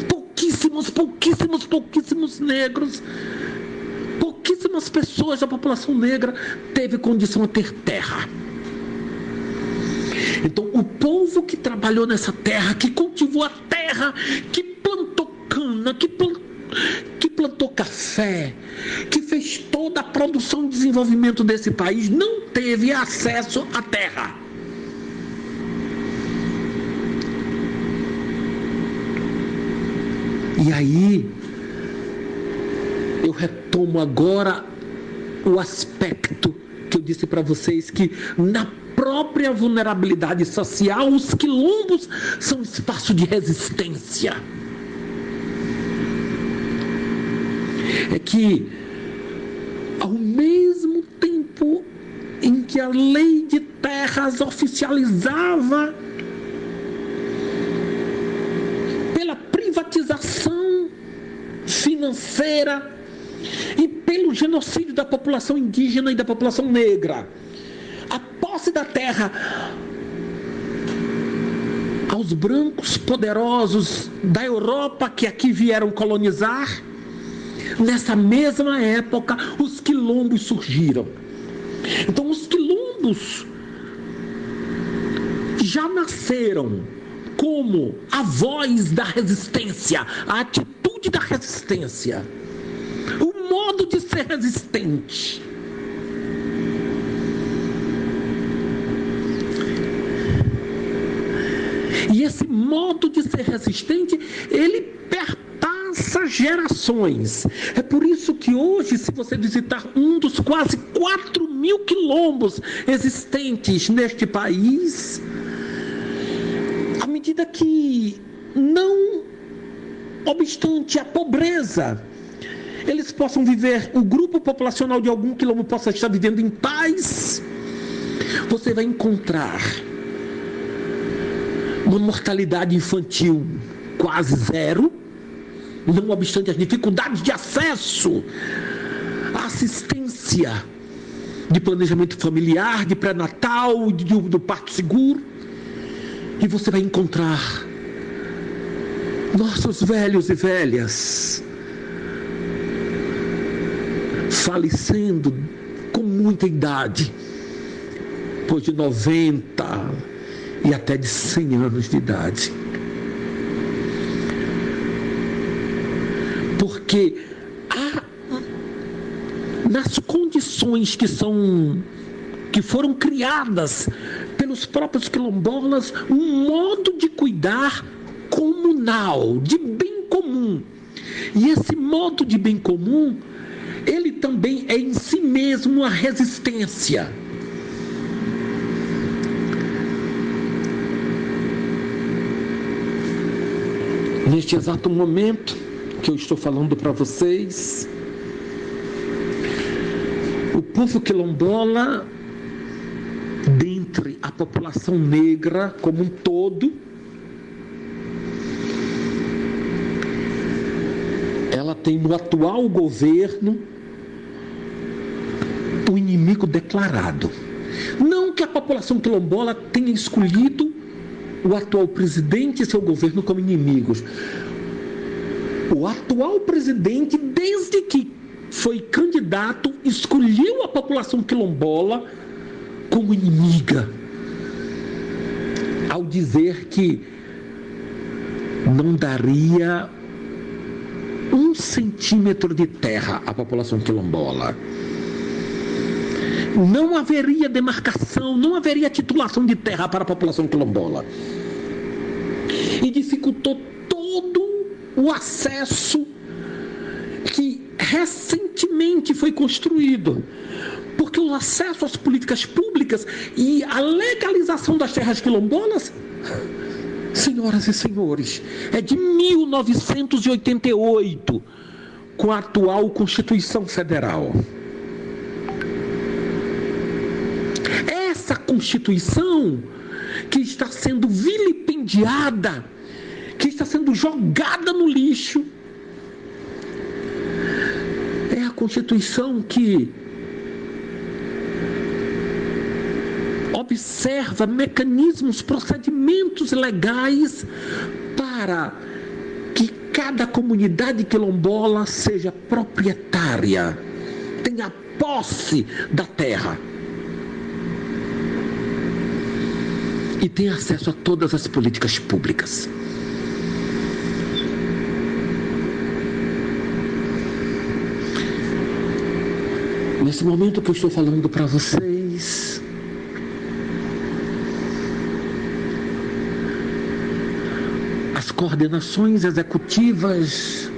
Pouquíssimos, pouquíssimos, pouquíssimos negros pouquíssimas pessoas da população negra teve condição a ter terra. Então, o povo que trabalhou nessa terra, que cultivou a terra, que plantou cana, que plantou que plantou café, que fez toda a produção e desenvolvimento desse país, não teve acesso à terra. E aí, eu retomo agora o aspecto que eu disse para vocês que na própria vulnerabilidade social, os quilombos são espaço de resistência. É que, ao mesmo tempo em que a lei de terras oficializava pela privatização financeira e pelo genocídio da população indígena e da população negra. A posse da terra aos brancos poderosos da Europa que aqui vieram colonizar. Nessa mesma época, os quilombos surgiram. Então, os quilombos já nasceram como a voz da resistência, a atitude da resistência o modo de ser resistente. E esse modo de ser resistente, ele perpassa gerações. É por isso que hoje, se você visitar um dos quase 4 mil quilombos existentes neste país, à medida que não obstante a pobreza, eles possam viver, o grupo populacional de algum quilombo possa estar vivendo em paz, você vai encontrar uma mortalidade infantil quase zero, não obstante as dificuldades de acesso à assistência de planejamento familiar, de pré-natal, do parto seguro. E você vai encontrar nossos velhos e velhas falecendo com muita idade, depois de 90 e até de 100 anos de idade. Porque há, nas condições que são que foram criadas pelos próprios quilombolas um modo de cuidar comunal, de bem comum. E esse modo de bem comum ele também é em si mesmo uma resistência. Neste exato momento que eu estou falando para vocês, o povo quilombola, dentre a população negra como um todo, ela tem no atual governo declarado. Não que a população quilombola tenha escolhido o atual presidente e seu governo como inimigos. O atual presidente, desde que foi candidato, escolheu a população quilombola como inimiga. Ao dizer que não daria um centímetro de terra à população quilombola não haveria demarcação, não haveria titulação de terra para a população quilombola. E dificultou todo o acesso que recentemente foi construído. Porque o acesso às políticas públicas e a legalização das terras quilombolas, senhoras e senhores, é de 1988, com a atual Constituição Federal. essa Constituição que está sendo vilipendiada, que está sendo jogada no lixo, é a Constituição que observa mecanismos, procedimentos legais para que cada comunidade quilombola seja proprietária, tenha posse da terra. E tem acesso a todas as políticas públicas. Nesse momento que eu estou falando para vocês, as coordenações executivas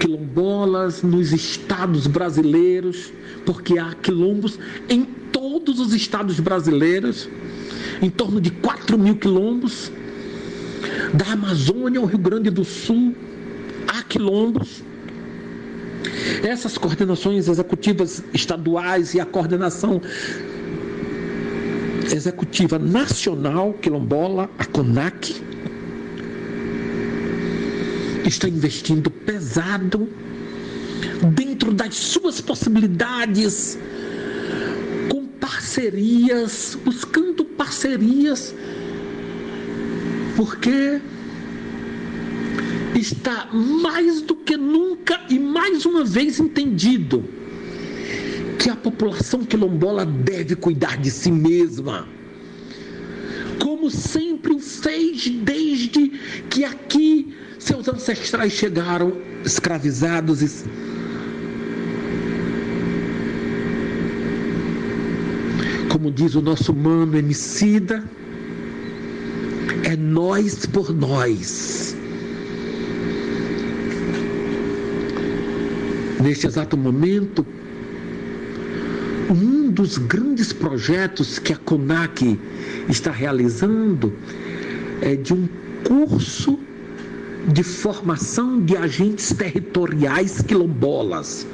quilombolas nos estados brasileiros, porque há quilombos em todos os estados brasileiros, em torno de 4 mil quilombos, da Amazônia ao Rio Grande do Sul, há quilombos. Essas coordenações executivas estaduais e a coordenação executiva nacional quilombola, a CONAC, está investindo pesado dentro das suas possibilidades, parcerias, buscando parcerias, porque está mais do que nunca e mais uma vez entendido que a população quilombola deve cuidar de si mesma. Como sempre o fez desde que aqui seus ancestrais chegaram escravizados e como diz o nosso mano Emicida, é nós por nós. Neste exato momento, um dos grandes projetos que a CONAC está realizando é de um curso de formação de agentes territoriais quilombolas.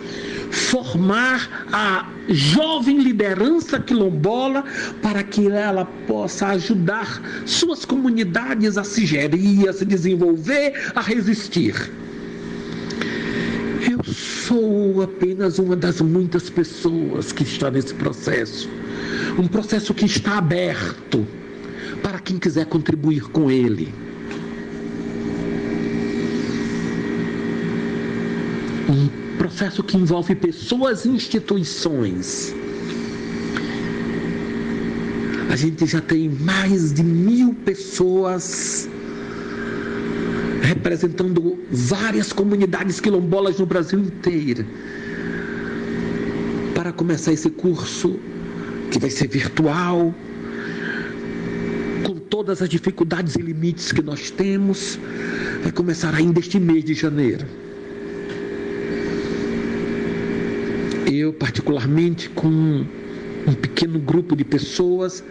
Formar a jovem liderança quilombola para que ela possa ajudar suas comunidades a se gerir, a se desenvolver, a resistir. Eu sou apenas uma das muitas pessoas que está nesse processo. Um processo que está aberto para quem quiser contribuir com ele. um processo que envolve pessoas e instituições. A gente já tem mais de mil pessoas representando várias comunidades quilombolas no Brasil inteiro para começar esse curso que vai ser virtual, com todas as dificuldades e limites que nós temos, vai começar ainda este mês de janeiro. Eu, particularmente, com um pequeno grupo de pessoas,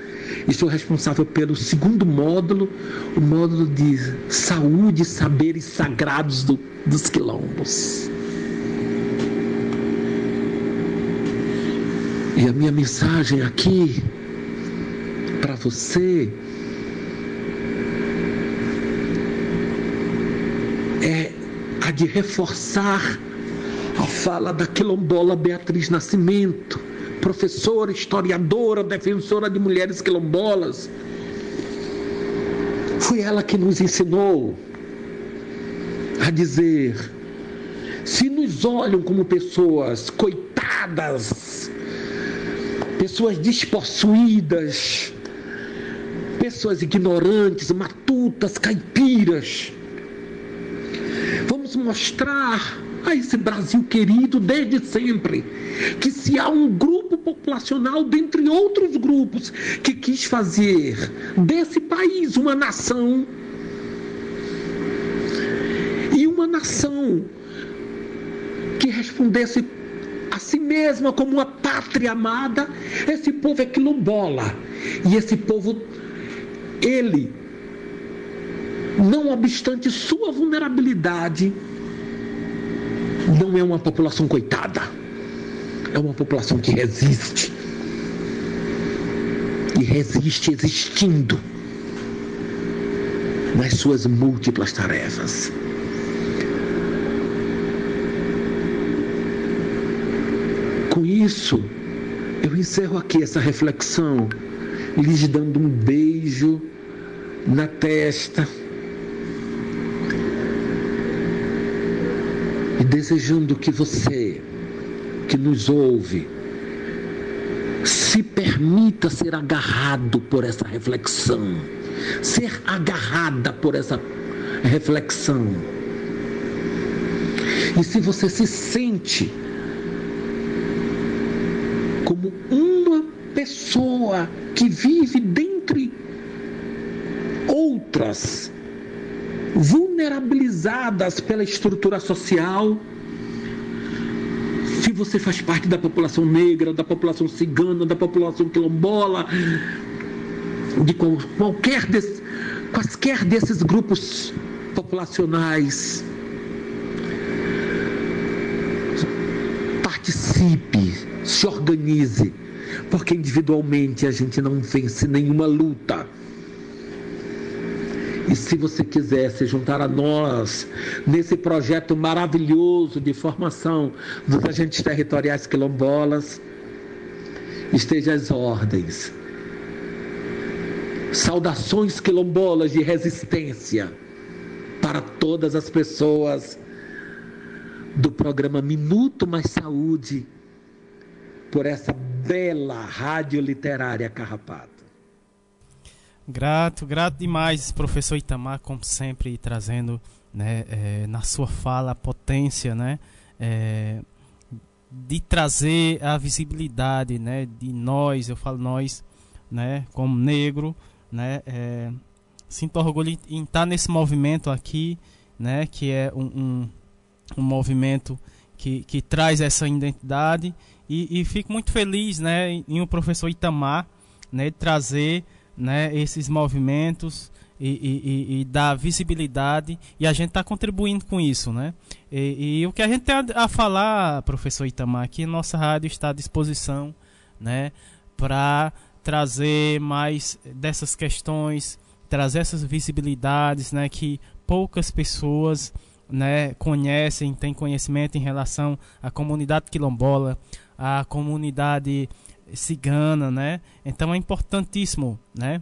e sou responsável pelo segundo módulo, o módulo de saúde e saberes sagrados do, dos quilombos. E a minha mensagem aqui para você é a de reforçar a fala da quilombola Beatriz Nascimento, professora, historiadora, defensora de mulheres quilombolas. Foi ela que nos ensinou a dizer: se nos olham como pessoas coitadas, pessoas despossuídas, pessoas ignorantes, matutas, caipiras, vamos mostrar a esse Brasil querido desde sempre. Que se há um grupo populacional, dentre outros grupos, que quis fazer desse país uma nação, e uma nação que respondesse a si mesma como uma pátria amada, esse povo é quilombola. E esse povo, ele, não obstante sua vulnerabilidade, não é uma população coitada, é uma população que resiste. E resiste existindo nas suas múltiplas tarefas. Com isso, eu encerro aqui essa reflexão, lhes dando um beijo na testa desejando que você que nos ouve se permita ser agarrado por essa reflexão, ser agarrada por essa reflexão. E se você se sente como uma pessoa que vive dentre outras vulnerabilizadas pela estrutura social. Se você faz parte da população negra, da população cigana, da população quilombola, de qualquer des, quaisquer desses grupos populacionais, participe, se organize, porque individualmente a gente não vence nenhuma luta. E se você quiser se juntar a nós nesse projeto maravilhoso de formação dos agentes territoriais quilombolas, esteja às ordens. Saudações quilombolas de resistência para todas as pessoas do programa Minuto Mais Saúde por essa bela rádio literária Carrapato. Grato, grato demais, professor Itamar, como sempre, trazendo né, é, na sua fala a potência né, é, de trazer a visibilidade né, de nós, eu falo nós, né, como negro, né, é, sinto orgulho em estar nesse movimento aqui, né, que é um, um, um movimento que, que traz essa identidade e, e fico muito feliz né, em, em o professor Itamar né, trazer né, esses movimentos e, e, e, dar visibilidade e a gente está contribuindo com isso, né? E, e, o que a gente tem a, a falar, professor Itamar, aqui nossa rádio está à disposição, né, para trazer mais dessas questões, trazer essas visibilidades, né, que poucas pessoas, né, conhecem, têm conhecimento em relação à comunidade quilombola, à comunidade cigana, né? Então é importantíssimo, né?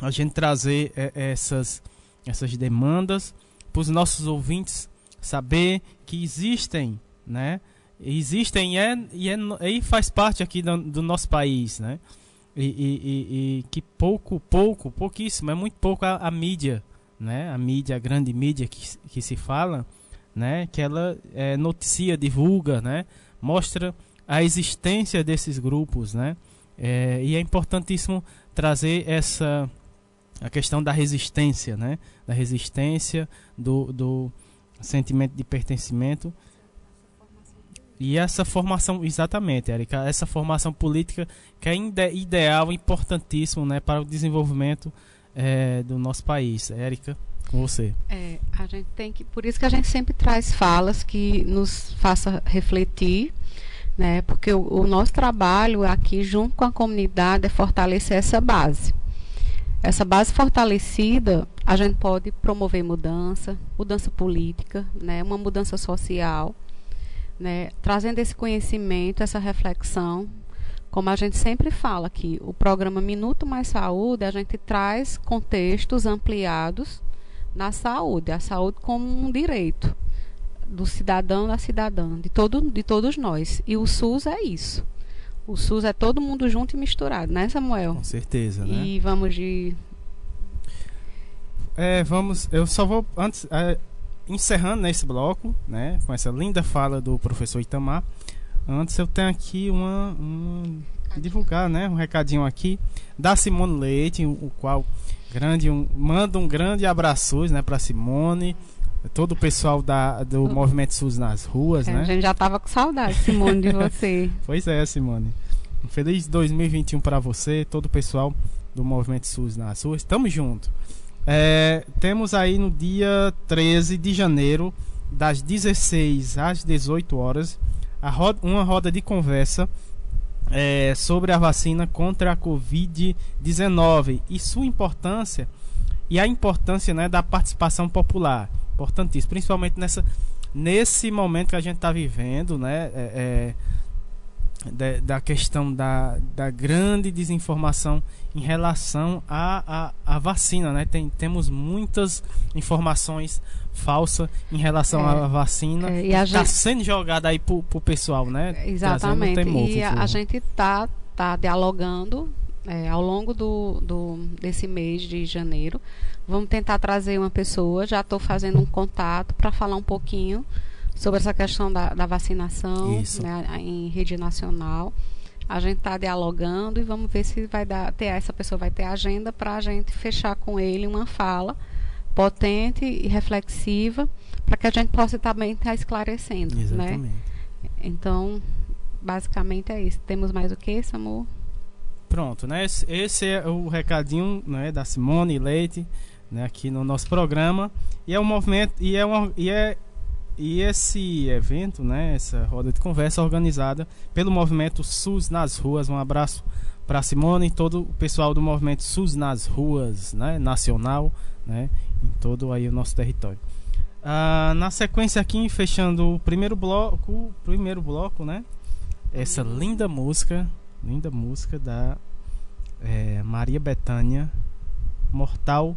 A gente trazer é, essas essas demandas para os nossos ouvintes saber que existem, né? Existem e, é, e, é, e faz parte aqui do, do nosso país, né? E, e, e, que pouco, pouco, pouquíssimo, é muito pouco a, a, mídia, né? A mídia, a grande mídia que, que se fala, né? Que ela é, noticia, divulga, né? Mostra a existência desses grupos, né? É, e é importantíssimo trazer essa a questão da resistência, né? Da resistência, do, do sentimento de pertencimento e essa formação, exatamente, Erika, essa formação política que é ide ideal, importantíssimo, né, para o desenvolvimento é, do nosso país. Érica, com você. É, a gente tem que, por isso que a gente sempre traz falas que nos faça refletir né? Porque o, o nosso trabalho aqui junto com a comunidade é fortalecer essa base. Essa base fortalecida, a gente pode promover mudança, mudança política, né? Uma mudança social, né? Trazendo esse conhecimento, essa reflexão, como a gente sempre fala aqui, o programa Minuto Mais Saúde, a gente traz contextos ampliados na saúde, a saúde como um direito do cidadão da cidadã, de, todo, de todos nós. E o SUS é isso. O SUS é todo mundo junto e misturado, né, Samuel? Com certeza, né? E vamos de. É, vamos. Eu só vou. Antes. É, encerrando nesse bloco, né? Com essa linda fala do professor Itamar. Antes eu tenho aqui uma. Um, divulgar, né? Um recadinho aqui da Simone Leite, o qual grande um, manda um grande abraço, né, para Simone todo o pessoal da, do uhum. Movimento SUS nas ruas, é, né? A gente já tava com saudade, Simone, de você. pois é, Simone. Um feliz 2021 para você, todo o pessoal do Movimento SUS nas ruas. Tamo junto. É, temos aí no dia 13 de janeiro, das 16 às 18 horas, roda, uma roda de conversa é, sobre a vacina contra a Covid-19 e sua importância e a importância né, da participação popular importantíssimo, principalmente nessa, nesse momento que a gente está vivendo, né? É, é, da questão da, da grande desinformação em relação à a, a, a, vacina, né? Tem, temos muitas informações falsas em relação é, à vacina é, e está sendo jogada aí para o pessoal, né? Exatamente. Temor, e a, a gente está tá dialogando é, ao longo do, do, desse mês de janeiro Vamos tentar trazer uma pessoa. Já estou fazendo um contato para falar um pouquinho sobre essa questão da, da vacinação né, em rede nacional. A gente está dialogando e vamos ver se vai dar, ter essa pessoa vai ter agenda para a gente fechar com ele uma fala potente e reflexiva para que a gente possa também estar tá esclarecendo, né? Exatamente. né? Então, basicamente é isso. Temos mais o que, Samu? Pronto, né? Esse é o recadinho né, da Simone Leite, né, aqui no nosso programa. E é um movimento e é uma e é e esse evento, né, essa roda de conversa organizada pelo movimento SUS nas ruas. Um abraço para Simone e todo o pessoal do movimento SUS nas ruas, né, nacional, né, em todo aí o nosso território. Ah, na sequência aqui, fechando o primeiro bloco, o primeiro bloco, né, essa linda música, linda música da é, Maria Bethânia, Mortal,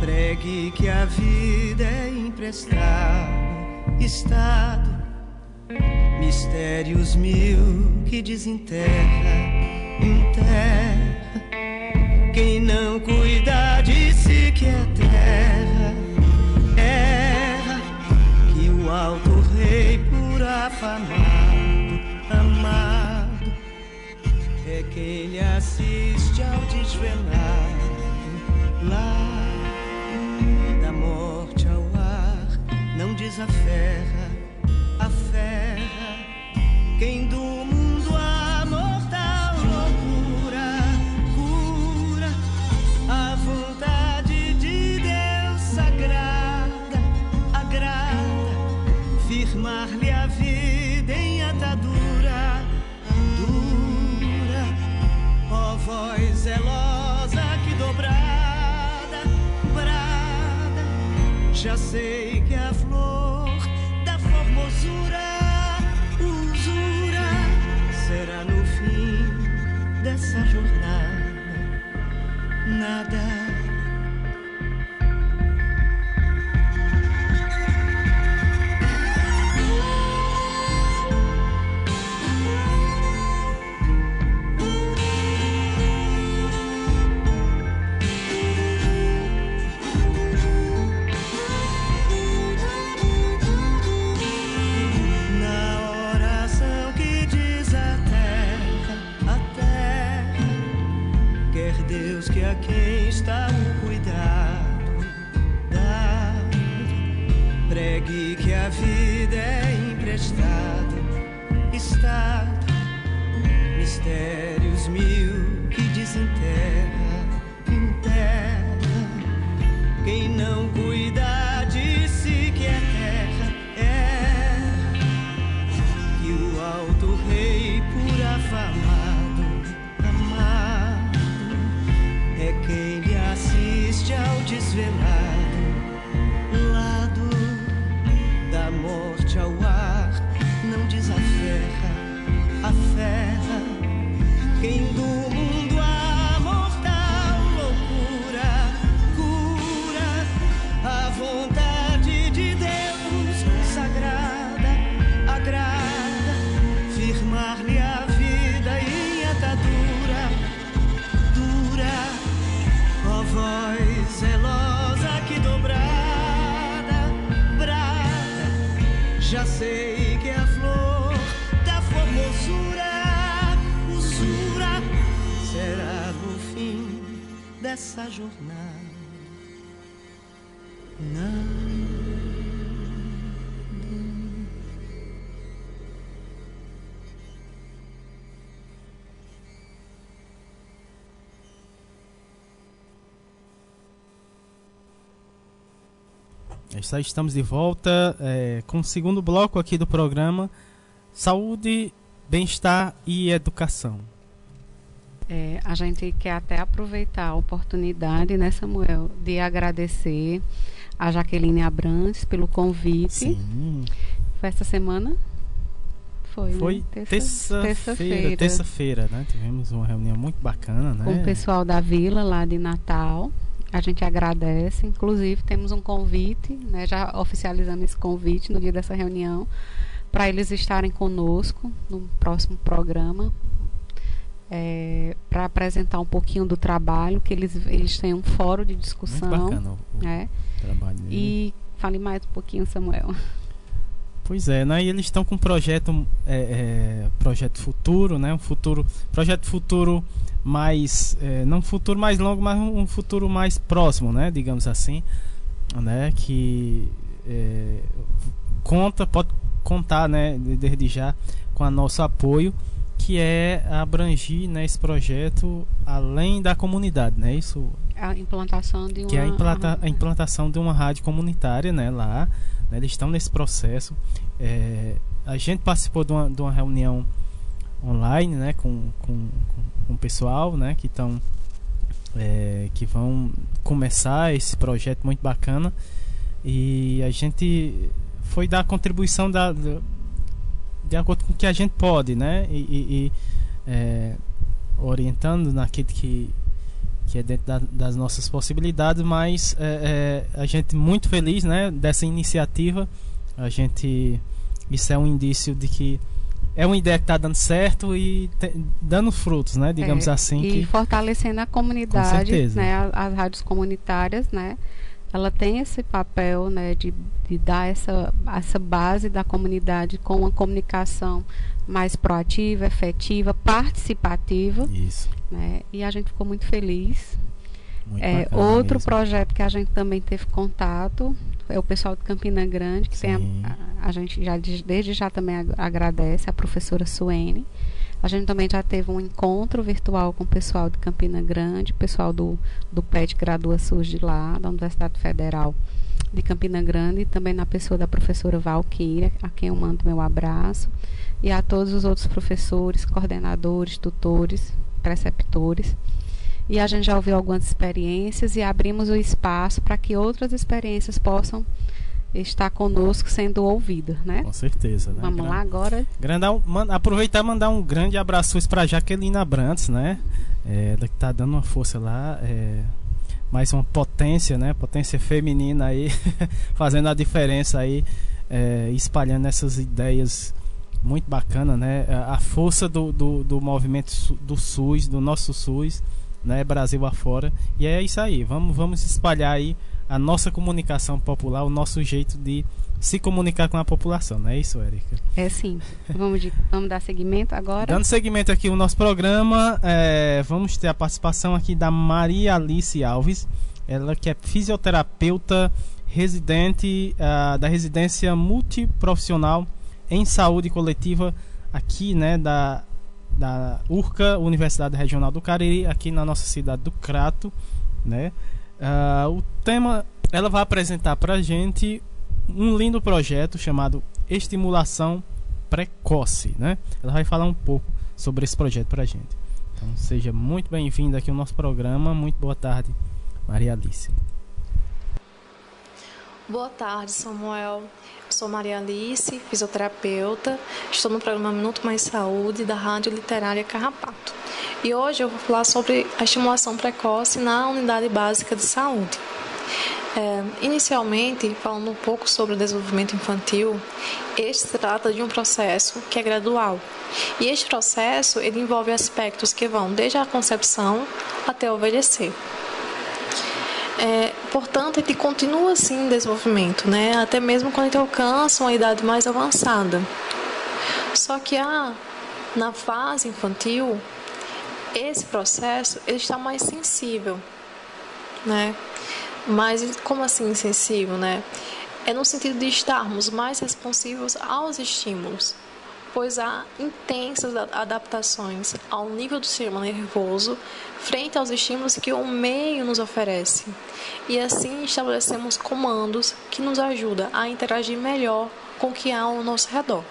Pregue que a vida é emprestada, estado, mistérios mil que desenterra, enterra. Quem não cuida de si que é terra, erra que o alto rei por afamado, amado é quem lhe assiste ao desvelar lá não desaferra, aferra quem do mundo a mortal loucura cura a vontade de Deus sagrada, agrada. Firmar-lhe a vida em atadura voz zelosa que dobrada, brada, já sei que a formosura, usura, será no fim dessa jornada. Nada mistérios mil que desenterra, enterra. Quem não cuida de si que é terra, é que o alto rei por afamado, amado, é quem lhe assiste ao desvelar. Estamos de volta é, com o segundo bloco aqui do programa Saúde, Bem-Estar e Educação. É, a gente quer até aproveitar a oportunidade, né, Samuel, de agradecer a Jaqueline Abrantes pelo convite. Sim. Foi essa semana? Foi, Foi né? terça-feira. Terça-feira, né? Tivemos uma reunião muito bacana, né? Com o pessoal da vila lá de Natal A gente agradece. Inclusive, temos um convite, né, já oficializando esse convite no dia dessa reunião, para eles estarem conosco no próximo programa, é, para apresentar um pouquinho do trabalho, que eles, eles têm um fórum de discussão. Muito bacana o é, trabalho dele. E fale mais um pouquinho, Samuel. Pois é, né? E eles estão com um projeto, é, é, projeto futuro, né? Um futuro, projeto futuro mais, é, não um futuro mais longo, mas um futuro mais próximo, né? Digamos assim, né? Que é, conta, pode contar, né? Desde já com o nosso apoio, que é abrangir né, esse projeto além da comunidade, né? Isso. A implantação de uma. Que é a, implanta, a implantação de uma rádio comunitária, né? Lá, né, eles estão nesse processo. É, a gente participou de uma, de uma reunião online, né? Com, com, com o pessoal, né? Que estão é, que vão começar esse projeto muito bacana e a gente foi dar a contribuição da, de acordo com o que a gente pode, né? E, e, e é, orientando naquilo que, que é dentro da, das nossas possibilidades, mas é, é, a gente muito feliz, né? Dessa iniciativa, a gente isso é um indício de que é uma ideia que está dando certo e te, dando frutos, né? Digamos é, assim. E que, fortalecendo a comunidade, né? As, as rádios comunitárias, né? Ela tem esse papel né, de, de dar essa, essa base da comunidade com uma comunicação mais proativa, efetiva, participativa. Isso. Né, e a gente ficou muito feliz. Muito é, outro mesmo. projeto que a gente também teve contato é o pessoal de Campina Grande, que tem a, a, a, gente já desde já também agradece a professora Suene a gente também já teve um encontro virtual com o pessoal de Campina Grande, pessoal do, do PET Gradua SUS de lá, da Universidade Federal de Campina Grande, também na pessoa da professora Valquíria, a quem eu mando meu abraço, e a todos os outros professores, coordenadores, tutores, preceptores. E a gente já ouviu algumas experiências e abrimos o espaço para que outras experiências possam está conosco sendo ouvida, né? Com certeza. Né? Vamos lá agora. Grandão, man, aproveitar e mandar um grande abraço para Jaquelina Brantes, né? É, ela que tá dando uma força lá, é, mais uma potência, né? Potência feminina aí, fazendo a diferença aí, é, espalhando essas ideias muito bacana, né? A força do, do, do movimento do SUS, do nosso SUS, né? Brasil afora. E é isso aí, vamos, vamos espalhar aí a nossa comunicação popular, o nosso jeito de se comunicar com a população, não é isso, Érica? É sim. Vamos, de, vamos dar seguimento agora? Dando seguimento aqui ao nosso programa, é, vamos ter a participação aqui da Maria Alice Alves, ela que é fisioterapeuta residente uh, da residência multiprofissional em saúde coletiva aqui, né, da, da URCA, Universidade Regional do Cariri, aqui na nossa cidade do Crato, né? Uh, o tema, ela vai apresentar para gente um lindo projeto chamado Estimulação Precoce, né? Ela vai falar um pouco sobre esse projeto para gente. Então, seja muito bem-vinda aqui ao nosso programa. Muito boa tarde, Maria Alice. Boa tarde, Samuel. Sou Maria Alice, fisioterapeuta. Estou no programa Minuto Mais Saúde da Rádio Literária Carrapato. E hoje eu vou falar sobre a estimulação precoce na unidade básica de saúde. É, inicialmente, falando um pouco sobre o desenvolvimento infantil, este se trata de um processo que é gradual. E este processo ele envolve aspectos que vão desde a concepção até o envelhecer. É, portanto, ele continua assim em desenvolvimento, né? até mesmo quando ele alcança uma idade mais avançada. Só que a, na fase infantil, esse processo ele está mais sensível, né? Mas como assim sensível, né? É no sentido de estarmos mais responsivos aos estímulos, pois há intensas adaptações ao nível do sistema nervoso frente aos estímulos que o meio nos oferece. E assim estabelecemos comandos que nos ajudam a interagir melhor com o que há ao nosso redor.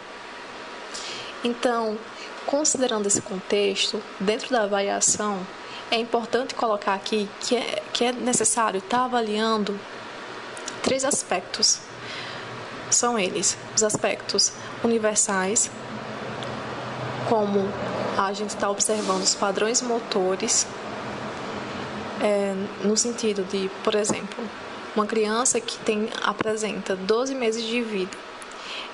Então, considerando esse contexto, dentro da avaliação, é importante colocar aqui que é, que é necessário estar avaliando três aspectos. São eles os aspectos universais, como a gente está observando os padrões motores, é, no sentido de, por exemplo, uma criança que tem apresenta 12 meses de vida,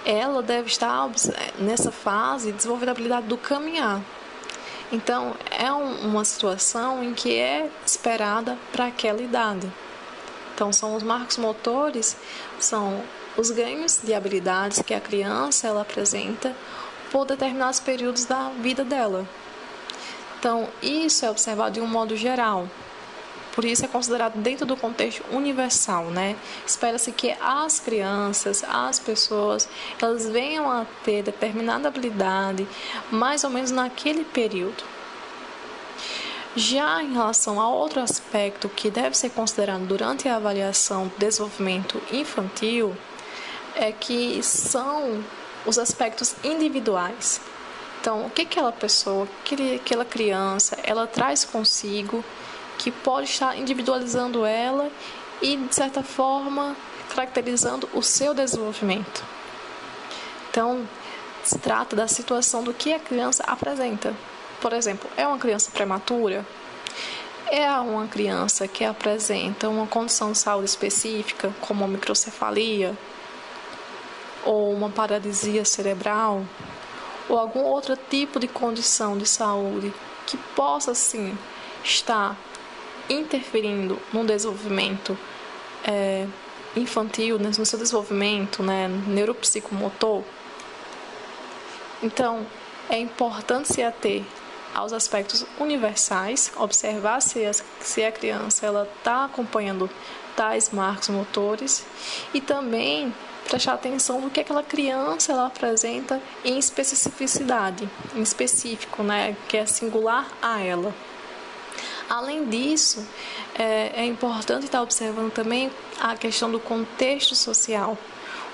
ela deve estar nessa fase desenvolvendo a habilidade do caminhar. Então, é um, uma situação em que é esperada para aquela idade. Então, são os marcos motores, são os ganhos de habilidades que a criança ela apresenta por determinados períodos da vida dela. Então, isso é observado de um modo geral. Por isso é considerado dentro do contexto universal, né? Espera-se que as crianças, as pessoas, elas venham a ter determinada habilidade mais ou menos naquele período. Já em relação a outro aspecto que deve ser considerado durante a avaliação do desenvolvimento infantil, é que são os aspectos individuais. Então, o que aquela pessoa, aquela criança, ela traz consigo que pode estar individualizando ela e, de certa forma, caracterizando o seu desenvolvimento. Então, se trata da situação do que a criança apresenta. Por exemplo, é uma criança prematura? É uma criança que apresenta uma condição de saúde específica, como uma microcefalia, ou uma paralisia cerebral, ou algum outro tipo de condição de saúde que possa, sim, estar interferindo no desenvolvimento é, infantil, né, no seu desenvolvimento né, neuropsicomotor. Então, é importante se ater aos aspectos universais, observar se a, se a criança está acompanhando tais marcos motores e também prestar atenção no que aquela criança ela apresenta em especificidade, em específico, né, que é singular a ela. Além disso, é, é importante estar observando também a questão do contexto social,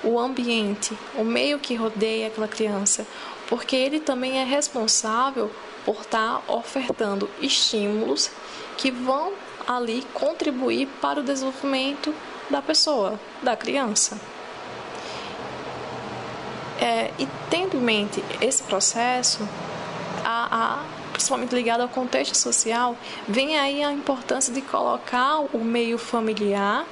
o ambiente, o meio que rodeia aquela criança, porque ele também é responsável por estar ofertando estímulos que vão ali contribuir para o desenvolvimento da pessoa, da criança. É, e tendo em mente esse processo, a, a principalmente ligado ao contexto social, vem aí a importância de colocar o meio familiar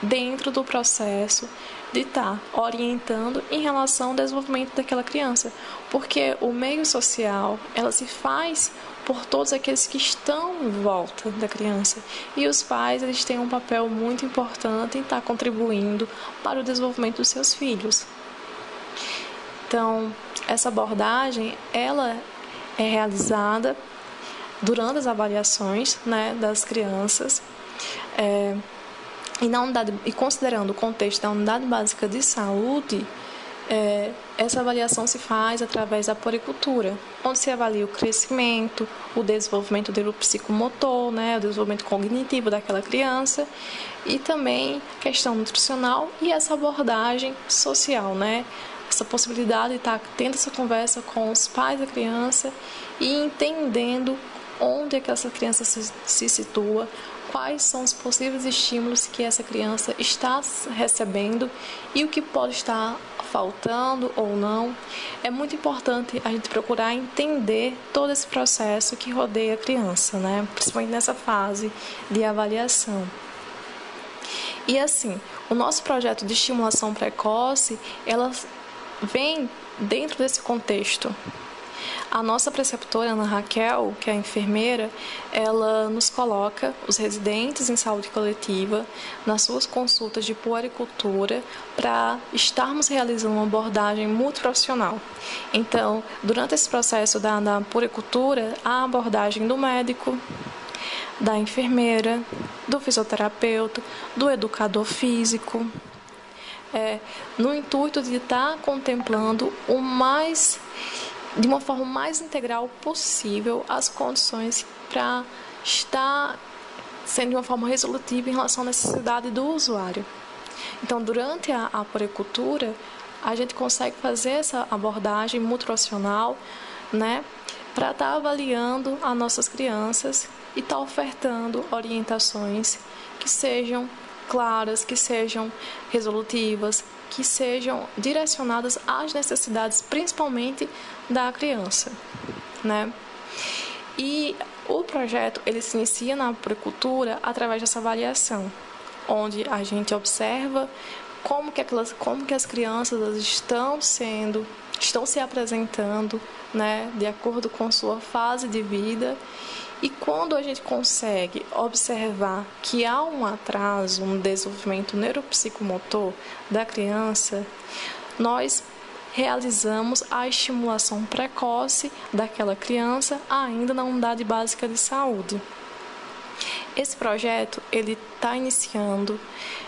dentro do processo de estar tá orientando em relação ao desenvolvimento daquela criança, porque o meio social ela se faz por todos aqueles que estão em volta da criança e os pais eles têm um papel muito importante em estar tá contribuindo para o desenvolvimento dos seus filhos. Então essa abordagem ela é realizada durante as avaliações né, das crianças. É, e, na unidade, e considerando o contexto da unidade básica de saúde, é, essa avaliação se faz através da poricultura, onde se avalia o crescimento, o desenvolvimento do psicomotor, né, o desenvolvimento cognitivo daquela criança e também questão nutricional e essa abordagem social, né, essa possibilidade de estar tendo essa conversa com os pais da criança e entendendo onde é que essa criança se, se situa, quais são os possíveis estímulos que essa criança está recebendo e o que pode estar faltando ou não. É muito importante a gente procurar entender todo esse processo que rodeia a criança, né? principalmente nessa fase de avaliação. E assim, o nosso projeto de estimulação precoce, ela vem dentro desse contexto. A nossa preceptora, Ana Raquel, que é a enfermeira, ela nos coloca, os residentes em saúde coletiva, nas suas consultas de puericultura, para estarmos realizando uma abordagem multiprofissional. Então, durante esse processo da, da puericultura, a abordagem do médico, da enfermeira, do fisioterapeuta, do educador físico, é, no intuito de estar contemplando o mais de uma forma mais integral possível as condições para estar sendo de uma forma resolutiva em relação à necessidade do usuário. Então, durante a, a poricultura, a gente consegue fazer essa abordagem multiprofissional, né, para estar tá avaliando as nossas crianças e estar tá ofertando orientações que sejam claras, que sejam resolutivas, que sejam direcionadas às necessidades, principalmente da criança, né? E O projeto ele se inicia na puricultura através dessa avaliação, onde a gente observa como que, aquelas, como que as crianças estão sendo, estão se apresentando, né, de acordo com sua fase de vida. E quando a gente consegue observar que há um atraso, um desenvolvimento neuropsicomotor da criança, nós realizamos a estimulação precoce daquela criança ainda na unidade básica de saúde. Esse projeto ele está iniciando,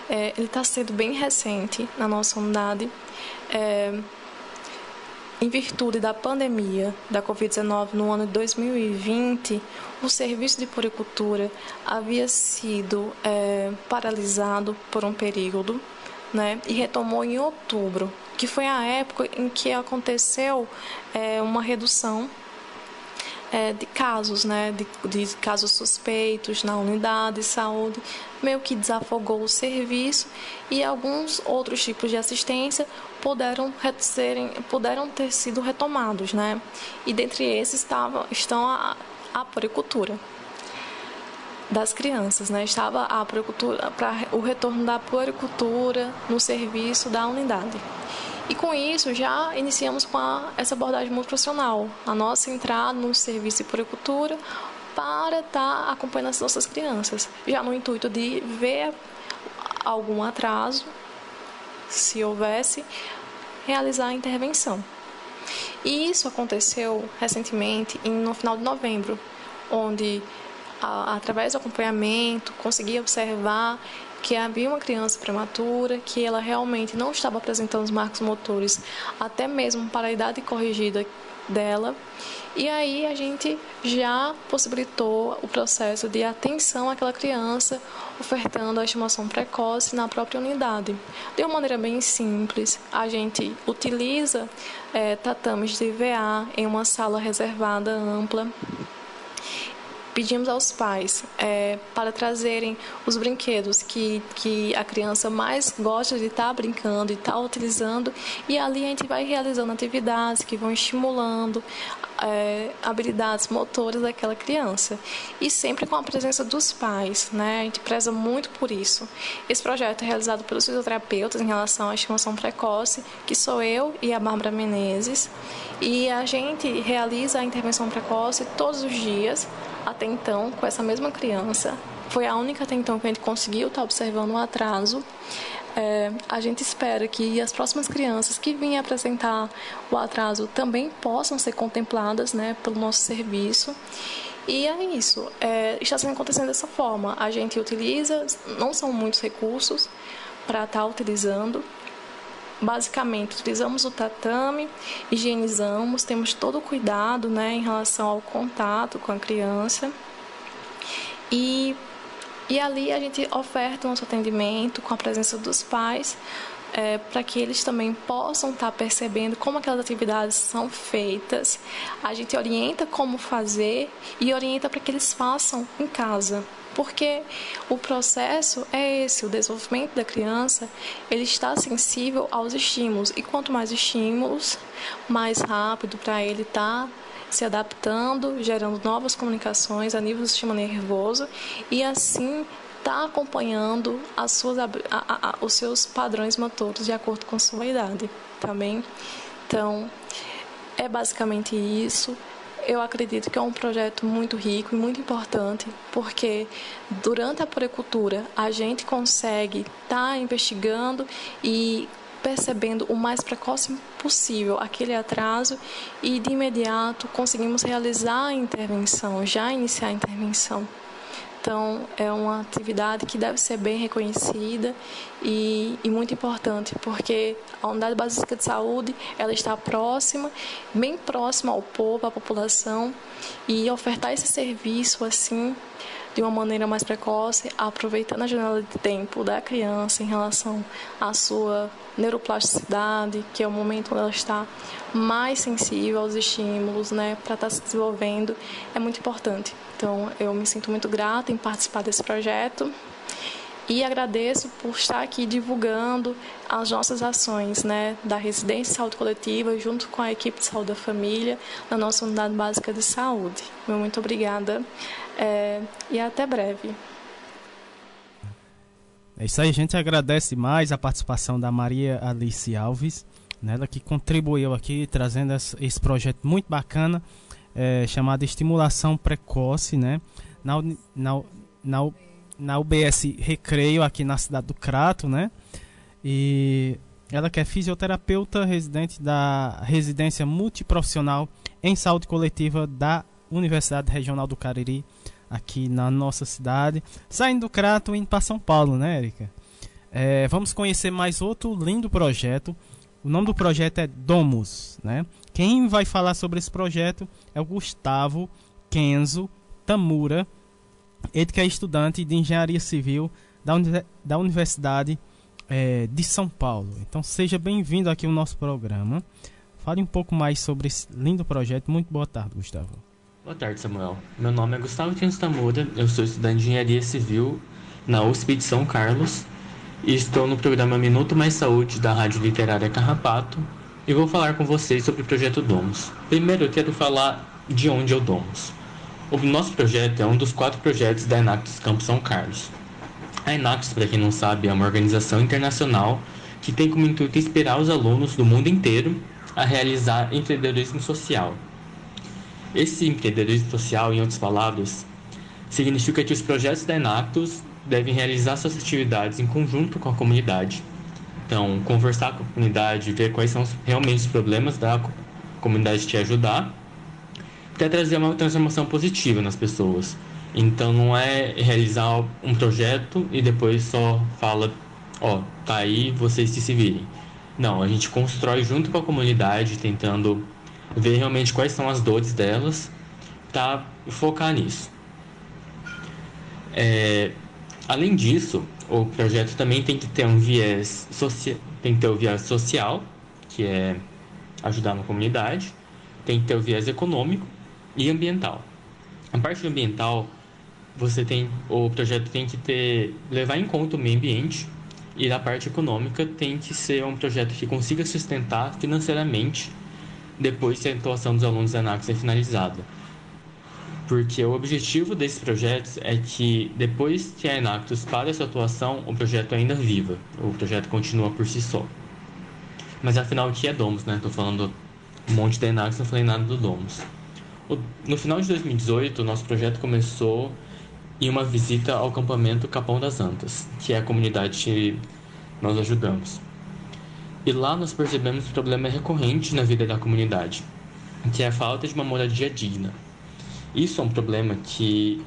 é, ele está sendo bem recente na nossa unidade. É, em virtude da pandemia da Covid-19 no ano de 2020, o serviço de puricultura havia sido é, paralisado por um período né, e retomou em outubro, que foi a época em que aconteceu é, uma redução é, de casos, né, de, de, casos suspeitos na unidade de saúde, meio que desafogou o serviço e alguns outros tipos de assistência puderam, serem, puderam ter sido retomados, né? E dentre esses estava, estão a, a das crianças, né? Estava a poricultura para o retorno da poricultura no serviço da unidade. E com isso já iniciamos com a, essa abordagem multiprofissional, a nossa entrada no serviço de poricultura para estar tá acompanhando as nossas crianças, já no intuito de ver algum atraso, se houvesse, realizar a intervenção. E isso aconteceu recentemente, no final de novembro, onde, através do acompanhamento, consegui observar que havia uma criança prematura, que ela realmente não estava apresentando os marcos motores, até mesmo para a idade corrigida dela. E aí a gente já possibilitou o processo de atenção àquela criança, ofertando a estimação precoce na própria unidade. De uma maneira bem simples, a gente utiliza é, tatames de VA em uma sala reservada ampla pedimos aos pais é, para trazerem os brinquedos que, que a criança mais gosta de estar tá brincando e estar tá utilizando, e ali a gente vai realizando atividades que vão estimulando é, habilidades motoras daquela criança. E sempre com a presença dos pais, né? A gente preza muito por isso. Esse projeto é realizado pelos fisioterapeutas em relação à estimação precoce, que sou eu e a Bárbara Menezes. E a gente realiza a intervenção precoce todos os dias, até então, com essa mesma criança. Foi a única até então que a gente conseguiu estar observando um atraso. É, a gente espera que as próximas crianças que vinham apresentar o atraso também possam ser contempladas né, pelo nosso serviço. E é isso, é, está sendo acontecendo dessa forma. A gente utiliza, não são muitos recursos para estar tá utilizando, basicamente utilizamos o tatame, higienizamos, temos todo o cuidado né, em relação ao contato com a criança. E, e ali a gente oferta o nosso atendimento com a presença dos pais, é, para que eles também possam estar tá percebendo como aquelas atividades são feitas. A gente orienta como fazer e orienta para que eles façam em casa porque o processo é esse, o desenvolvimento da criança, ele está sensível aos estímulos e quanto mais estímulos, mais rápido para ele estar tá se adaptando, gerando novas comunicações a nível do sistema nervoso e assim está acompanhando as suas, a, a, os seus padrões motores de acordo com sua idade. Tá então, é basicamente isso eu acredito que é um projeto muito rico e muito importante, porque durante a poricultura a gente consegue estar tá investigando e percebendo o mais precoce possível aquele atraso e de imediato conseguimos realizar a intervenção, já iniciar a intervenção. Então, é uma atividade que deve ser bem reconhecida e, e, muito importante, porque a unidade básica de saúde ela está próxima, bem próxima ao povo, à população, e ofertar esse serviço assim de uma maneira mais precoce, aproveitando a janela de tempo da criança em relação à sua neuroplasticidade, que é o momento onde ela está mais sensível aos estímulos, né, para estar tá se desenvolvendo, é muito importante. Então, eu me sinto muito grata em participar desse projeto E agradeço por estar aqui divulgando as nossas ações né, da residência de saúde coletiva junto com a equipe de saúde da família na nossa unidade básica de saúde. Muito obrigada é, e até breve. É isso aí, a gente agradece mais a participação da Maria Alice Alves, né, ela que contribuiu aqui trazendo esse projeto muito bacana é, chamado Estimulação Precoce, né, na, na, na na UBS Recreio, aqui na cidade do Crato, né? E ela que é fisioterapeuta residente da residência multiprofissional em saúde coletiva da Universidade Regional do Cariri, aqui na nossa cidade. Saindo do Crato indo para São Paulo, né, Erika? É, vamos conhecer mais outro lindo projeto. O nome do projeto é Domus, né? Quem vai falar sobre esse projeto é o Gustavo Kenzo Tamura, ele que é estudante de engenharia civil da, uni da Universidade é, de São Paulo. Então seja bem-vindo aqui ao nosso programa. Fale um pouco mais sobre esse lindo projeto. Muito boa tarde, Gustavo. Boa tarde, Samuel. Meu nome é Gustavo Tiens Tamura, eu sou estudante de engenharia civil na USP de São Carlos e estou no programa Minuto Mais Saúde da Rádio Literária Carrapato e vou falar com vocês sobre o projeto Domus. Primeiro eu quero falar de onde é o Domus. O nosso projeto é um dos quatro projetos da Enactus Campo São Carlos. A Enactus, para quem não sabe, é uma organização internacional que tem como intuito inspirar os alunos do mundo inteiro a realizar empreendedorismo social. Esse empreendedorismo social, em outras palavras, significa que os projetos da Enactus devem realizar suas atividades em conjunto com a comunidade. Então, conversar com a comunidade, ver quais são realmente os problemas da comunidade te ajudar quer trazer uma transformação positiva nas pessoas. Então não é realizar um projeto e depois só fala, ó, tá aí, vocês se virem. Não, a gente constrói junto com a comunidade, tentando ver realmente quais são as dores delas, para focar nisso. É, além disso, o projeto também tem que ter um viés social, tem que ter o viés social, que é ajudar na comunidade, tem que ter o viés econômico, e ambiental. A parte ambiental, você tem o projeto tem que ter levar em conta o meio ambiente e na parte econômica tem que ser um projeto que consiga sustentar financeiramente depois que a atuação dos alunos da ANAX é finalizada. Porque o objetivo desses projetos é que depois que a Enactus para essa atuação, o projeto ainda viva, o projeto continua por si só. Mas afinal, o que é Domus, né? Estou falando um monte da Enactus, não falei nada do Domus. No final de 2018, o nosso projeto começou em uma visita ao acampamento Capão das Antas, que é a comunidade que nós ajudamos. E lá nós percebemos um problema recorrente na vida da comunidade, que é a falta de uma moradia digna. Isso é um problema que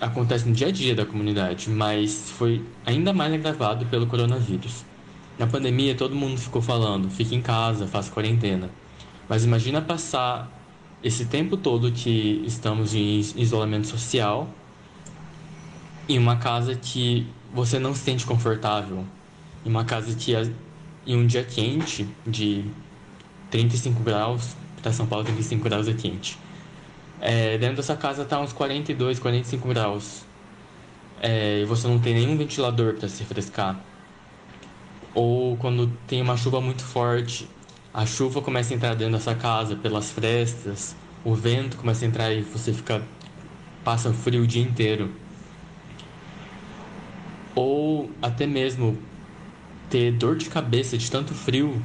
acontece no dia a dia da comunidade, mas foi ainda mais agravado pelo coronavírus. Na pandemia, todo mundo ficou falando: fique em casa, faça quarentena. Mas imagina passar esse tempo todo que estamos em isolamento social, em uma casa que você não se sente confortável, em uma casa que em um dia quente de 35 graus, para São Paulo 35 graus é quente. É, dentro dessa casa está uns 42, 45 graus. É, e você não tem nenhum ventilador para se refrescar. Ou quando tem uma chuva muito forte, a chuva começa a entrar dentro dessa casa pelas frestas, o vento começa a entrar e você fica passa frio o dia inteiro. Ou até mesmo ter dor de cabeça de tanto frio,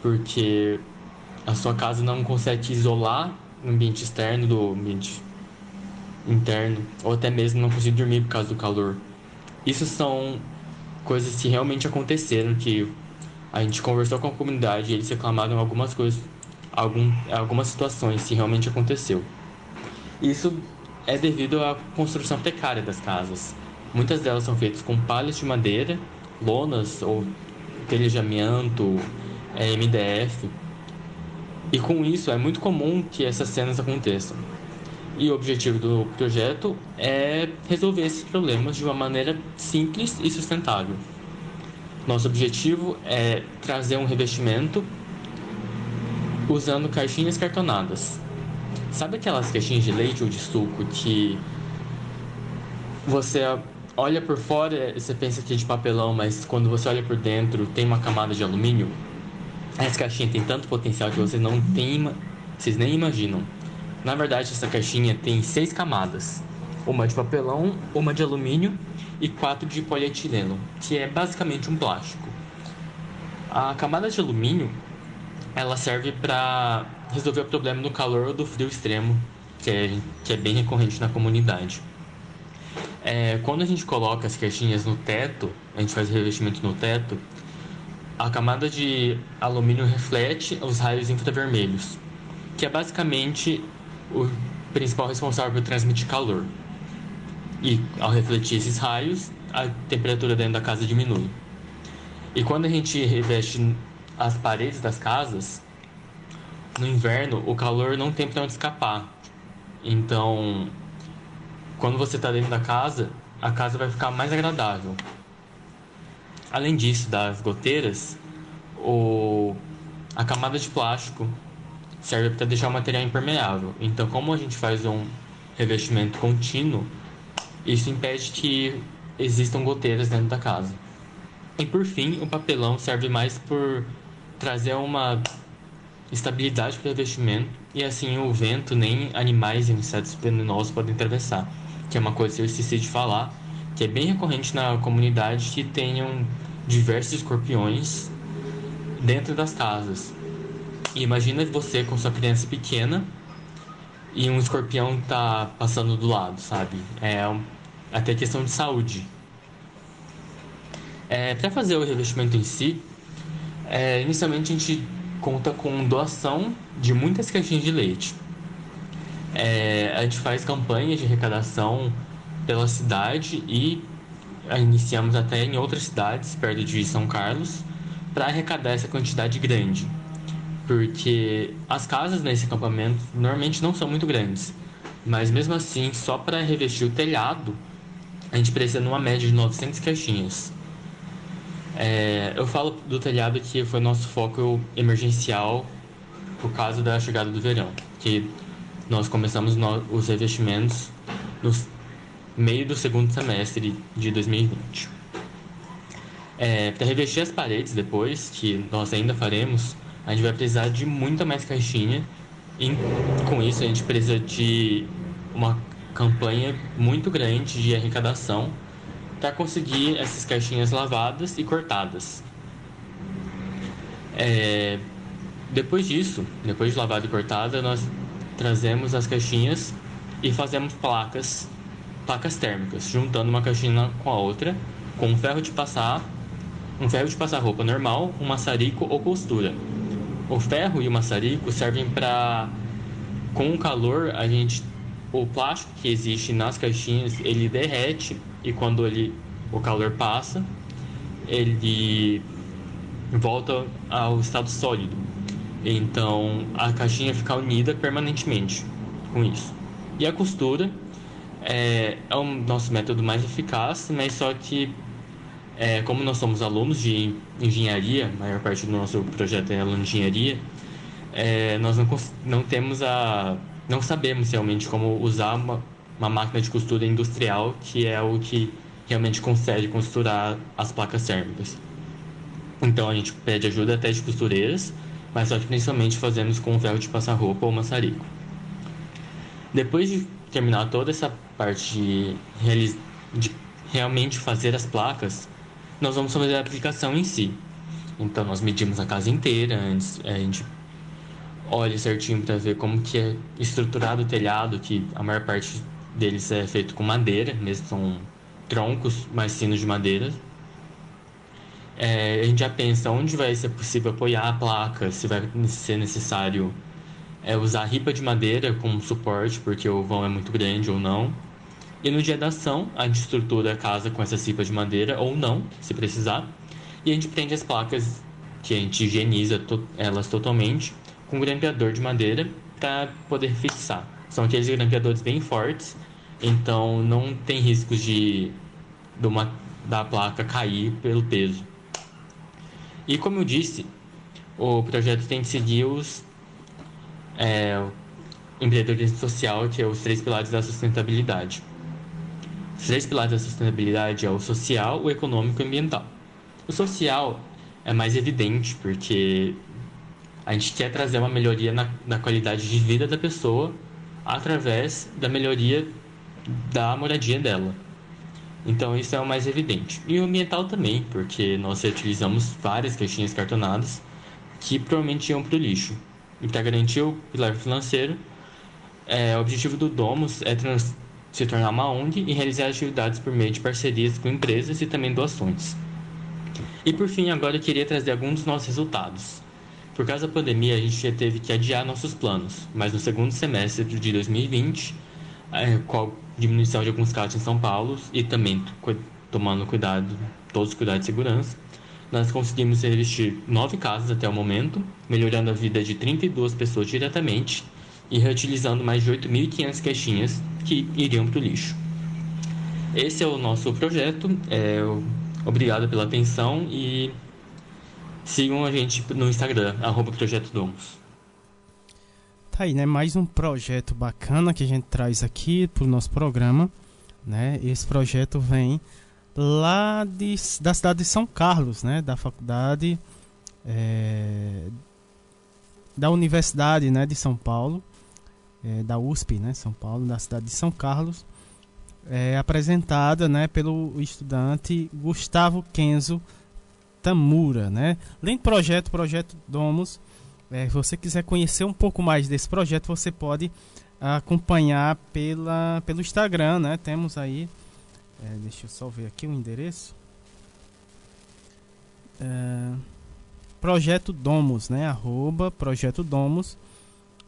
porque a sua casa não consegue isolar o ambiente externo do ambiente interno, ou até mesmo não conseguir dormir por causa do calor. Isso são coisas que realmente aconteceram, que a gente conversou com a comunidade e eles reclamaram algumas coisas, algum, algumas situações que realmente aconteceu. Isso é devido à construção precária das casas. Muitas delas são feitas com palhas de madeira, lonas ou telejamento, é, MDF. E com isso é muito comum que essas cenas aconteçam. E o objetivo do projeto é resolver esses problemas de uma maneira simples e sustentável. Nosso objetivo é trazer um revestimento usando caixinhas cartonadas. Sabe aquelas caixinhas de leite ou de suco que você olha por fora, você pensa que é de papelão, mas quando você olha por dentro, tem uma camada de alumínio. Essa caixinha tem tanto potencial que vocês não tem, vocês nem imaginam. Na verdade, essa caixinha tem seis camadas: uma de papelão, uma de alumínio e quatro de polietileno, que é basicamente um plástico. A camada de alumínio ela serve para resolver o problema do calor ou do frio extremo, que é, que é bem recorrente na comunidade. É, quando a gente coloca as caixinhas no teto, a gente faz o revestimento no teto, a camada de alumínio reflete os raios infravermelhos, que é basicamente o principal responsável por transmitir calor. E ao refletir esses raios, a temperatura dentro da casa diminui. E quando a gente reveste as paredes das casas, no inverno o calor não tem para onde escapar. Então, quando você está dentro da casa, a casa vai ficar mais agradável. Além disso, das goteiras, o, a camada de plástico serve para deixar o material impermeável. Então, como a gente faz um revestimento contínuo, isso impede que existam goteiras dentro da casa. E por fim, o papelão serve mais por trazer uma estabilidade para o revestimento e assim o vento nem animais e insetos venenosos podem atravessar que é uma coisa que eu esqueci de falar, que é bem recorrente na comunidade que tenham diversos escorpiões dentro das casas. E imagina você com sua criança pequena e um escorpião tá passando do lado, sabe? É até questão de saúde. É, para fazer o revestimento em si, é, inicialmente a gente conta com doação de muitas caixinhas de leite. É, a gente faz campanhas de arrecadação pela cidade e iniciamos até em outras cidades perto de São Carlos para arrecadar essa quantidade grande. Porque as casas nesse acampamento normalmente não são muito grandes, mas mesmo assim, só para revestir o telhado, a gente precisa numa média de 900 caixinhas. É, eu falo do telhado que foi nosso foco emergencial por causa da chegada do verão, que nós começamos no, os revestimentos no meio do segundo semestre de 2020. É, Para revestir as paredes depois, que nós ainda faremos, a gente vai precisar de muita mais caixinha. E com isso a gente precisa de uma campanha muito grande de arrecadação para conseguir essas caixinhas lavadas e cortadas. É, depois disso, depois de lavada e cortada, nós trazemos as caixinhas e fazemos placas, placas térmicas, juntando uma caixinha com a outra, com um ferro de passar, um ferro de passar roupa normal, um maçarico ou costura. O ferro e o maçarico servem para, com o calor, a gente, o plástico que existe nas caixinhas, ele derrete e quando ele, o calor passa, ele volta ao estado sólido. Então a caixinha fica unida permanentemente com isso. E a costura é, é o nosso método mais eficaz, mas só que é, como nós somos alunos de engenharia, a maior parte do nosso projeto é aluno de engenharia, é, nós não, não temos a. não sabemos realmente como usar uma, uma máquina de costura industrial, que é o que realmente consegue costurar as placas térmicas. Então a gente pede ajuda até de costureiras mas que principalmente fazemos com ferro de passar roupa ou maçarico. Depois de terminar toda essa parte de, de realmente fazer as placas, nós vamos fazer a aplicação em si. Então nós medimos a casa inteira antes, a gente olha certinho para ver como que é estruturado o telhado, que a maior parte deles é feito com madeira, mesmo são troncos mais finos de madeira, é, a gente já pensa onde vai ser possível apoiar a placa, se vai ser necessário é, usar ripa de madeira como suporte, porque o vão é muito grande ou não. E no dia da ação, a gente estrutura a casa com essas ripas de madeira ou não, se precisar. E a gente prende as placas, que a gente higieniza to elas totalmente, com um grampeador de madeira para poder fixar. São aqueles grampeadores bem fortes, então não tem riscos de, de uma, da placa cair pelo peso. E como eu disse, o projeto tem que seguir os é, empreendedorismo social, que é os três pilares da sustentabilidade. Os três pilares da sustentabilidade é o social, o econômico e o ambiental. O social é mais evidente porque a gente quer trazer uma melhoria na, na qualidade de vida da pessoa através da melhoria da moradia dela. Então isso é o mais evidente. E o ambiental também, porque nós utilizamos várias caixinhas cartonadas que provavelmente iam para o lixo. E para garantir o pilar financeiro, é, o objetivo do Domus é trans, se tornar uma ONG e realizar atividades por meio de parcerias com empresas e também doações. E por fim, agora eu queria trazer alguns dos nossos resultados. Por causa da pandemia, a gente já teve que adiar nossos planos, mas no segundo semestre de 2020, é, a diminuição de alguns casos em São Paulo e também tomando cuidado, todos os cuidados de segurança, nós conseguimos revestir nove casos até o momento, melhorando a vida de 32 pessoas diretamente e reutilizando mais de 8.500 caixinhas que iriam para o lixo. Esse é o nosso projeto. É, obrigado pela atenção e sigam a gente no Instagram, arroba Projeto Domos. Tá aí, né? Mais um projeto bacana que a gente traz aqui para o nosso programa. Né? Esse projeto vem lá de, da cidade de São Carlos, né? Da faculdade é, da Universidade né? de São Paulo é, da USP, né, São Paulo, da cidade de São Carlos, é, apresentada né, pelo estudante Gustavo Kenzo Tamura. Né? Além projeto, projeto Domus, é, se você quiser conhecer um pouco mais desse projeto, você pode acompanhar pela, pelo Instagram, né? Temos aí, é, deixa eu só ver aqui o endereço. É, projeto Domus, né? Arroba Projeto Domus.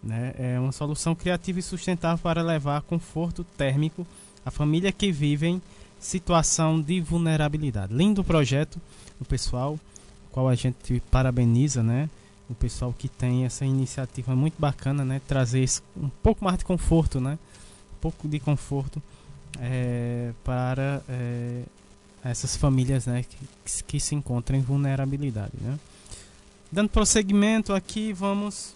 Né? É uma solução criativa e sustentável para levar conforto térmico à família que vive em situação de vulnerabilidade. Lindo projeto do pessoal, qual a gente parabeniza, né? O pessoal que tem essa iniciativa muito bacana, né? Trazer um pouco mais de conforto, né? Um pouco de conforto é, para é, essas famílias, né? Que, que se encontram em vulnerabilidade, né? Dando prosseguimento aqui, vamos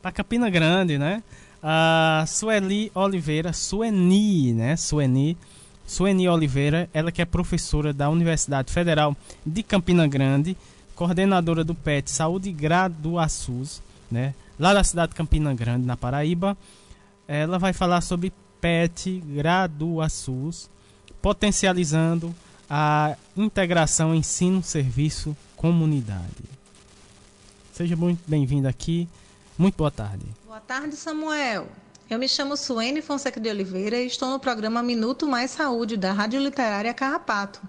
para Campina Grande, né? A Sueli Oliveira, Sueni, né? Sueni, Sueni Oliveira, ela que é professora da Universidade Federal de Campina Grande, coordenadora do PET Saúde Graduaçus, né? Lá da cidade de Campina Grande, na Paraíba. Ela vai falar sobre PET Graduasus, potencializando a integração ensino-serviço-comunidade. Seja muito bem-vindo aqui. Muito boa tarde. Boa tarde, Samuel. Eu me chamo Suene Fonseca de Oliveira e estou no programa Minuto Mais Saúde da Rádio Literária Carrapato.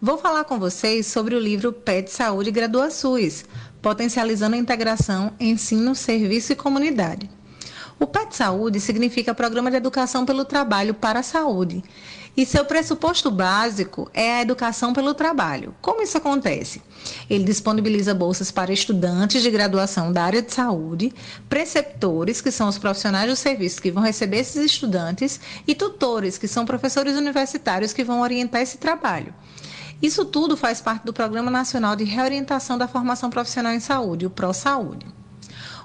Vou falar com vocês sobre o livro PET Saúde Gradua SUS, potencializando a integração ensino, serviço e comunidade. O PET Saúde significa Programa de Educação pelo Trabalho para a Saúde e seu pressuposto básico é a educação pelo trabalho. Como isso acontece? Ele disponibiliza bolsas para estudantes de graduação da área de saúde, preceptores, que são os profissionais do serviço que vão receber esses estudantes, e tutores, que são professores universitários que vão orientar esse trabalho. Isso tudo faz parte do Programa Nacional de Reorientação da Formação Profissional em Saúde, o ProSaúde.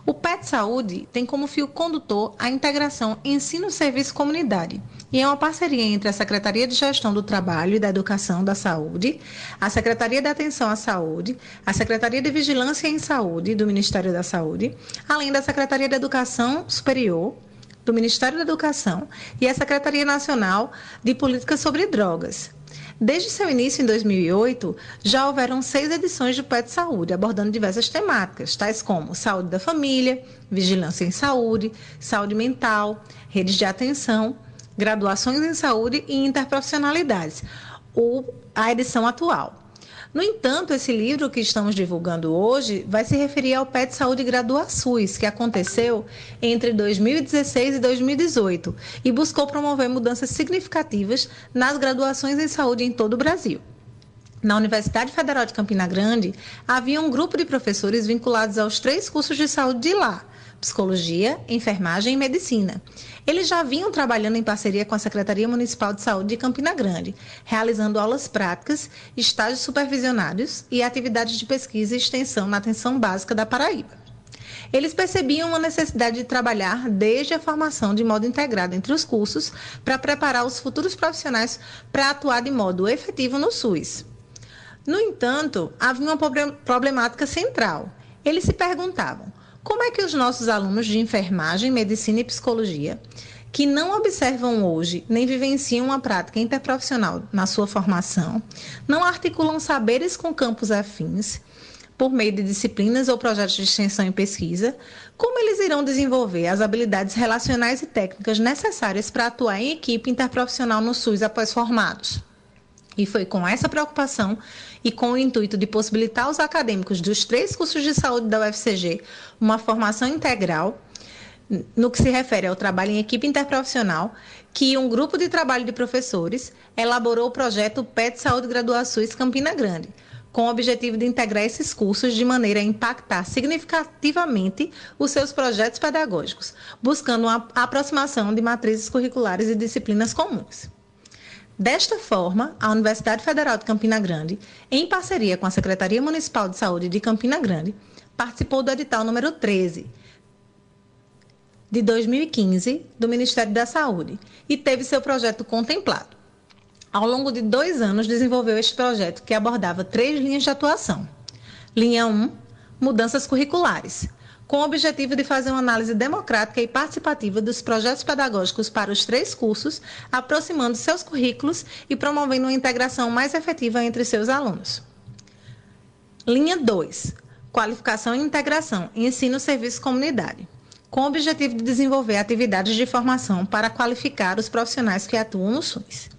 O PET Saúde tem como fio condutor a integração ensino-serviço-comunidade e é uma parceria entre a Secretaria de Gestão do Trabalho e da Educação da Saúde, a Secretaria de Atenção à Saúde, a Secretaria de Vigilância em Saúde do Ministério da Saúde, além da Secretaria de Educação Superior do Ministério da Educação e a Secretaria Nacional de Políticas sobre Drogas. Desde seu início em 2008, já houveram seis edições de PET Saúde, abordando diversas temáticas, tais como saúde da família, vigilância em saúde, saúde mental, redes de atenção, graduações em saúde e interprofissionalidades, ou a edição atual. No entanto, esse livro que estamos divulgando hoje vai se referir ao PET Saúde Gradua SUS, que aconteceu entre 2016 e 2018 e buscou promover mudanças significativas nas graduações em saúde em todo o Brasil. Na Universidade Federal de Campina Grande, havia um grupo de professores vinculados aos três cursos de saúde de lá, psicologia, enfermagem e medicina. Eles já vinham trabalhando em parceria com a Secretaria Municipal de Saúde de Campina Grande, realizando aulas práticas, estágios supervisionados e atividades de pesquisa e extensão na atenção básica da Paraíba. Eles percebiam uma necessidade de trabalhar desde a formação de modo integrado entre os cursos para preparar os futuros profissionais para atuar de modo efetivo no SUS. No entanto, havia uma problemática central. Eles se perguntavam: como é que os nossos alunos de enfermagem, medicina e psicologia, que não observam hoje nem vivenciam uma prática interprofissional na sua formação, não articulam saberes com campos afins, por meio de disciplinas ou projetos de extensão e pesquisa, como eles irão desenvolver as habilidades relacionais e técnicas necessárias para atuar em equipe interprofissional no SUS após formados. E foi com essa preocupação e com o intuito de possibilitar aos acadêmicos dos três cursos de saúde da UFCG uma formação integral no que se refere ao trabalho em equipe interprofissional, que um grupo de trabalho de professores elaborou o projeto PET Saúde Graduações Campina Grande, com o objetivo de integrar esses cursos de maneira a impactar significativamente os seus projetos pedagógicos, buscando uma aproximação de matrizes curriculares e disciplinas comuns. Desta forma, a Universidade Federal de Campina Grande, em parceria com a Secretaria Municipal de Saúde de Campina Grande, participou do edital número 13 de 2015 do Ministério da Saúde e teve seu projeto contemplado. Ao longo de dois anos, desenvolveu este projeto que abordava três linhas de atuação. Linha 1, mudanças curriculares, com o objetivo de fazer uma análise democrática e participativa dos projetos pedagógicos para os três cursos, aproximando seus currículos e promovendo uma integração mais efetiva entre seus alunos. Linha 2. Qualificação e integração, ensino, serviço comunidade, com o objetivo de desenvolver atividades de formação para qualificar os profissionais que atuam no SUS.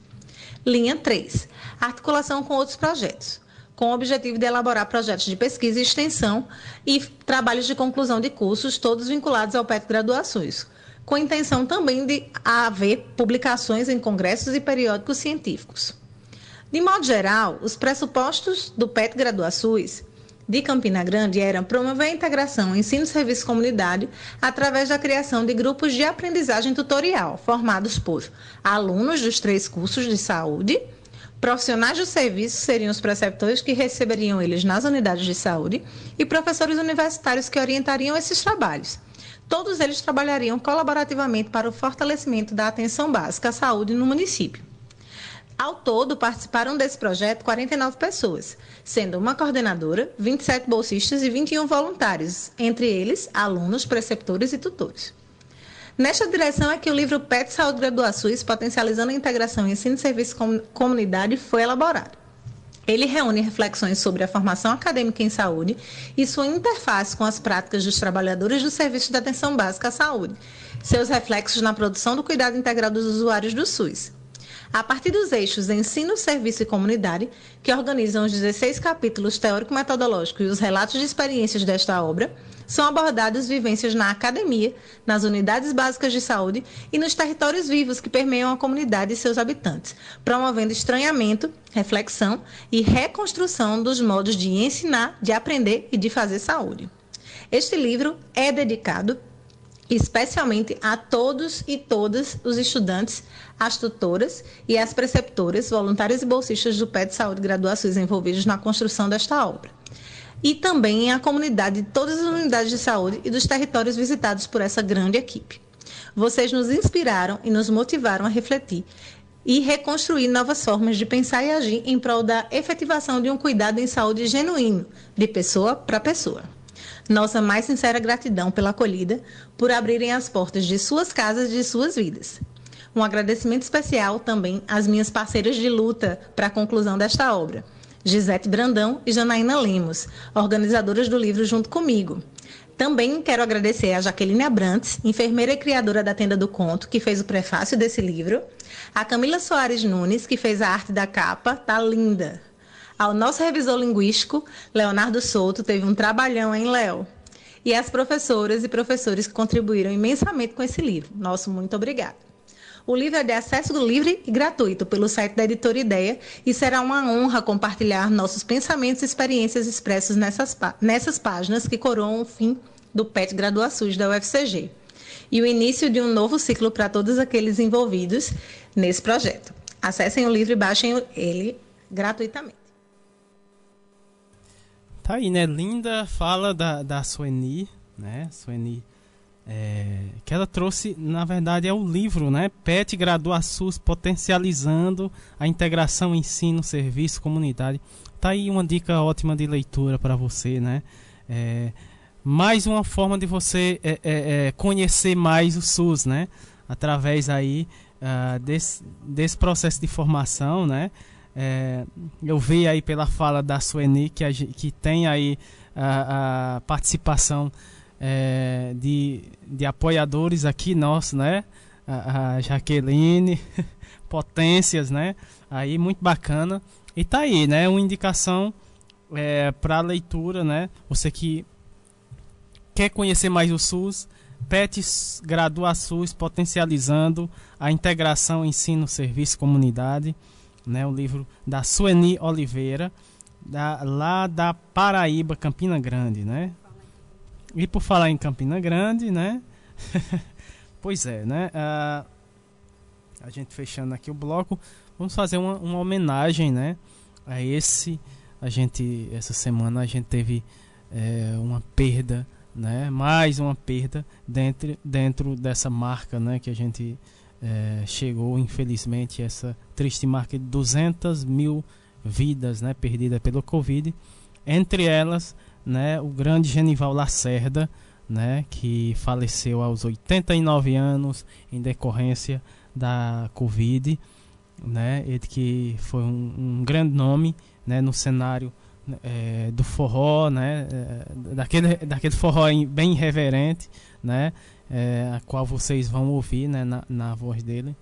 Linha 3. Articulação com outros projetos, com o objetivo de elaborar projetos de pesquisa e extensão e trabalhos de conclusão de cursos, todos vinculados ao PET Graduações, com a intenção também de haver publicações em congressos e periódicos científicos. De modo geral, os pressupostos do PET Graduações de Campina Grande eram promover a integração ensino-serviço comunitário através da criação de grupos de aprendizagem tutorial, formados por alunos dos três cursos de saúde, Profissionais do serviço seriam os preceptores que receberiam eles nas unidades de saúde e professores universitários que orientariam esses trabalhos. Todos eles trabalhariam colaborativamente para o fortalecimento da atenção básica à saúde no município. Ao todo, participaram desse projeto 49 pessoas, sendo uma coordenadora, 27 bolsistas e 21 voluntários, entre eles alunos, preceptores e tutores. Nesta direção é que o livro PET Saúde Graduações, potencializando a integração em ensino e serviço com comunidade, foi elaborado. Ele reúne reflexões sobre a formação acadêmica em saúde e sua interface com as práticas dos trabalhadores do Serviço de Atenção Básica à Saúde, seus reflexos na produção do cuidado integral dos usuários do SUS. A partir dos eixos ensino, serviço e comunidade, que organizam os 16 capítulos teórico-metodológicos e os relatos de experiências desta obra, são abordadas vivências na academia, nas unidades básicas de saúde e nos territórios vivos que permeiam a comunidade e seus habitantes, promovendo estranhamento, reflexão e reconstrução dos modos de ensinar, de aprender e de fazer saúde. Este livro é dedicado especialmente a todos e todas os estudantes, as tutoras e as preceptoras, voluntários e bolsistas do PET Saúde Graduações envolvidos na construção desta obra e também a comunidade de todas as unidades de saúde e dos territórios visitados por essa grande equipe. Vocês nos inspiraram e nos motivaram a refletir e reconstruir novas formas de pensar e agir em prol da efetivação de um cuidado em saúde genuíno, de pessoa para pessoa. Nossa mais sincera gratidão pela acolhida, por abrirem as portas de suas casas e de suas vidas. Um agradecimento especial também às minhas parceiras de luta para a conclusão desta obra Gisete Brandão e Janaína Lemos, organizadoras do livro junto comigo. Também quero agradecer a Jaqueline Abrantes, enfermeira e criadora da Tenda do Conto, que fez o prefácio desse livro. A Camila Soares Nunes, que fez a arte da capa, tá linda. Ao nosso revisor linguístico, Leonardo Souto, teve um trabalhão, hein, Léo? E às professoras e professores que contribuíram imensamente com esse livro. Nosso muito obrigada. O livro é de acesso livre e gratuito pelo site da Editora Ideia e será uma honra compartilhar nossos pensamentos e experiências expressos nessas, nessas páginas que coroam o fim do PET Graduações da UFCG e o início de um novo ciclo para todos aqueles envolvidos nesse projeto. Acessem o livro e baixem ele gratuitamente. Tá aí, né? Linda fala da, da Sueni, né? Sueni, é, que ela trouxe, na verdade, é o livro, né? PET Gradua SUS potencializando a integração ensino, serviço, comunidade. Tá aí uma dica ótima de leitura para você, né? É, mais uma forma de você é, é, é conhecer mais o SUS, né? Através aí uh, desse, desse processo de formação, né? É, eu vi aí pela fala da Sueni que, a, que tem aí a, a participação é, de, de apoiadores aqui nossos, né? A, a Jaqueline, Potências, né? Aí muito bacana. E tá aí, né? Uma indicação é, para leitura, né? Você que quer conhecer mais o SUS, PETS Gradua SUS potencializando a integração ensino, serviço, comunidade né, o livro da Sueni Oliveira, da, lá da Paraíba, Campina Grande, né? E por falar em Campina Grande, né? pois é, né? Uh, a gente fechando aqui o bloco, vamos fazer uma, uma homenagem, né? A esse, a gente essa semana a gente teve é, uma perda, né? Mais uma perda dentro dentro dessa marca, né? Que a gente é, chegou, infelizmente, essa triste marca de 200 mil vidas né, perdidas pelo Covid. Entre elas, né, o grande Genival Lacerda, né, que faleceu aos 89 anos em decorrência da Covid. Né, ele que foi um, um grande nome né, no cenário é, do forró, né, é, daquele, daquele forró bem irreverente, né, é, a qual vocês vão ouvir né, na, na voz dele.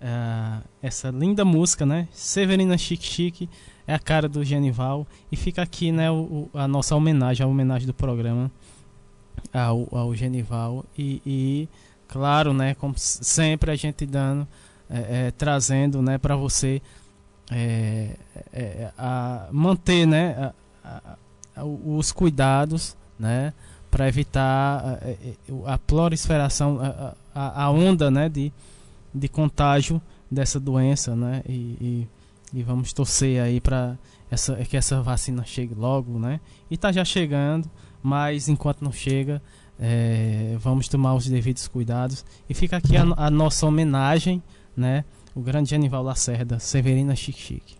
É, essa linda música, né? Severina Chique Chique é a cara do Genival e fica aqui, né, o, a nossa homenagem, a homenagem do programa ao, ao Genival e, e claro, né, como sempre a gente dando, é, é, trazendo, né, para você é, é, a manter, né, a, a, os cuidados, né, para evitar a, eh, a, proliferação, a, a, onda né, de, de contágio dessa doença, né? E, e, e vamos torcer aí para essa, que essa vacina chegue logo, né? E está já chegando, mas enquanto não chega, é, vamos tomar os devidos cuidados. E fica aqui a, a nossa homenagem, né? O grande Anival Lacerda, Severina chique, chique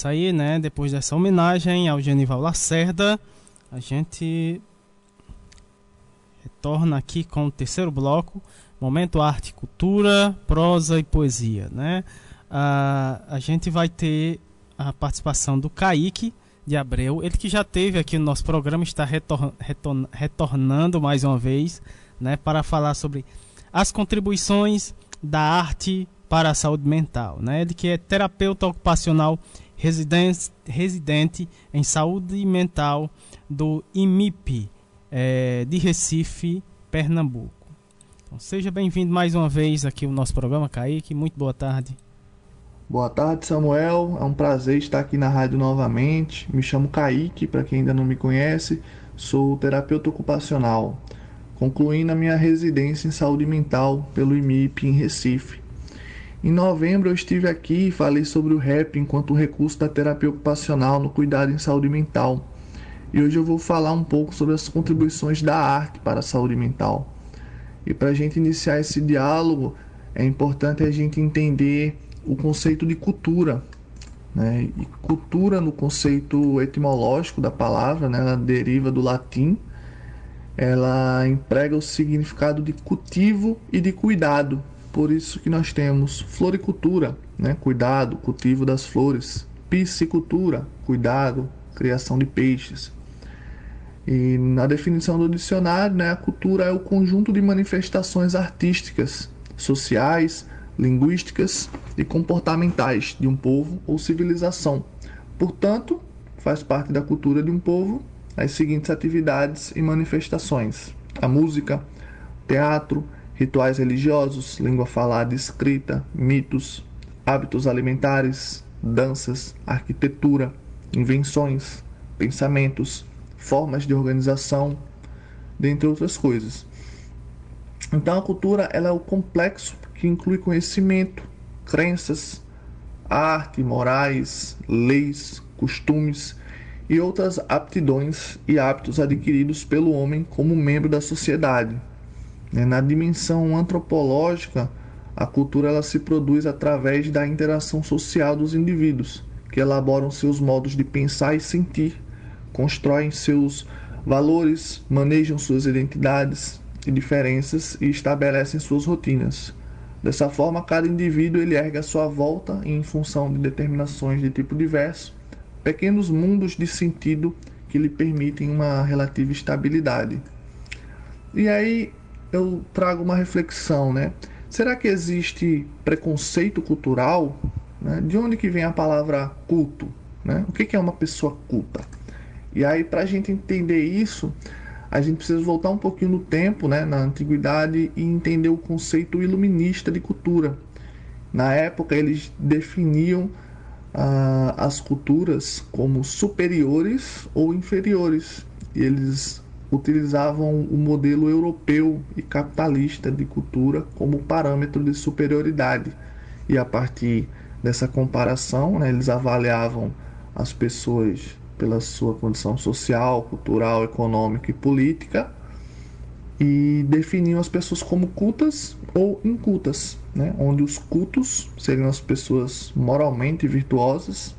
isso aí, né? Depois dessa homenagem ao Genival Lacerda, a gente retorna aqui com o terceiro bloco, Momento Arte, Cultura, Prosa e Poesia, né? Ah, a gente vai ter a participação do Kaique de Abreu, ele que já teve aqui no nosso programa, está retor retor retornando mais uma vez, né? Para falar sobre as contribuições da arte para a saúde mental, né? Ele que é terapeuta ocupacional residente, residente em saúde mental do IMIP é, de Recife, Pernambuco. Então, seja bem-vindo mais uma vez aqui ao nosso programa, Kaique. Muito boa tarde. Boa tarde, Samuel. É um prazer estar aqui na rádio novamente. Me chamo Kaique, para quem ainda não me conhece, sou terapeuta ocupacional, concluindo a minha residência em saúde mental pelo IMIP em Recife. Em novembro eu estive aqui e falei sobre o rap enquanto recurso da terapia ocupacional no cuidado em saúde mental. E hoje eu vou falar um pouco sobre as contribuições da arte para a saúde mental. E para a gente iniciar esse diálogo, é importante a gente entender o conceito de cultura. Né? E cultura, no conceito etimológico da palavra, né? ela deriva do latim, ela emprega o significado de cultivo e de cuidado. Por isso que nós temos floricultura, né? cuidado, cultivo das flores, piscicultura, cuidado, criação de peixes. E na definição do dicionário, né, a cultura é o conjunto de manifestações artísticas, sociais, linguísticas e comportamentais de um povo ou civilização. Portanto, faz parte da cultura de um povo as seguintes atividades e manifestações: a música, teatro, rituais religiosos, língua falada e escrita, mitos, hábitos alimentares, danças, arquitetura, invenções, pensamentos, formas de organização, dentre outras coisas. Então a cultura ela é o complexo que inclui conhecimento, crenças, arte, morais, leis, costumes e outras aptidões e hábitos adquiridos pelo homem como membro da sociedade na dimensão antropológica, a cultura ela se produz através da interação social dos indivíduos, que elaboram seus modos de pensar e sentir, constroem seus valores, manejam suas identidades e diferenças e estabelecem suas rotinas. Dessa forma, cada indivíduo ele ergue a sua volta em função de determinações de tipo diverso, pequenos mundos de sentido que lhe permitem uma relativa estabilidade. E aí, eu trago uma reflexão, né? Será que existe preconceito cultural? Né? De onde que vem a palavra culto? Né? O que, que é uma pessoa culta? E aí, para a gente entender isso, a gente precisa voltar um pouquinho no tempo, né, na antiguidade, e entender o conceito iluminista de cultura. Na época, eles definiam ah, as culturas como superiores ou inferiores. E eles utilizavam o modelo europeu e capitalista de cultura como parâmetro de superioridade. E a partir dessa comparação, né, eles avaliavam as pessoas pela sua condição social, cultural, econômica e política e definiam as pessoas como cultas ou incultas, né, onde os cultos seriam as pessoas moralmente virtuosas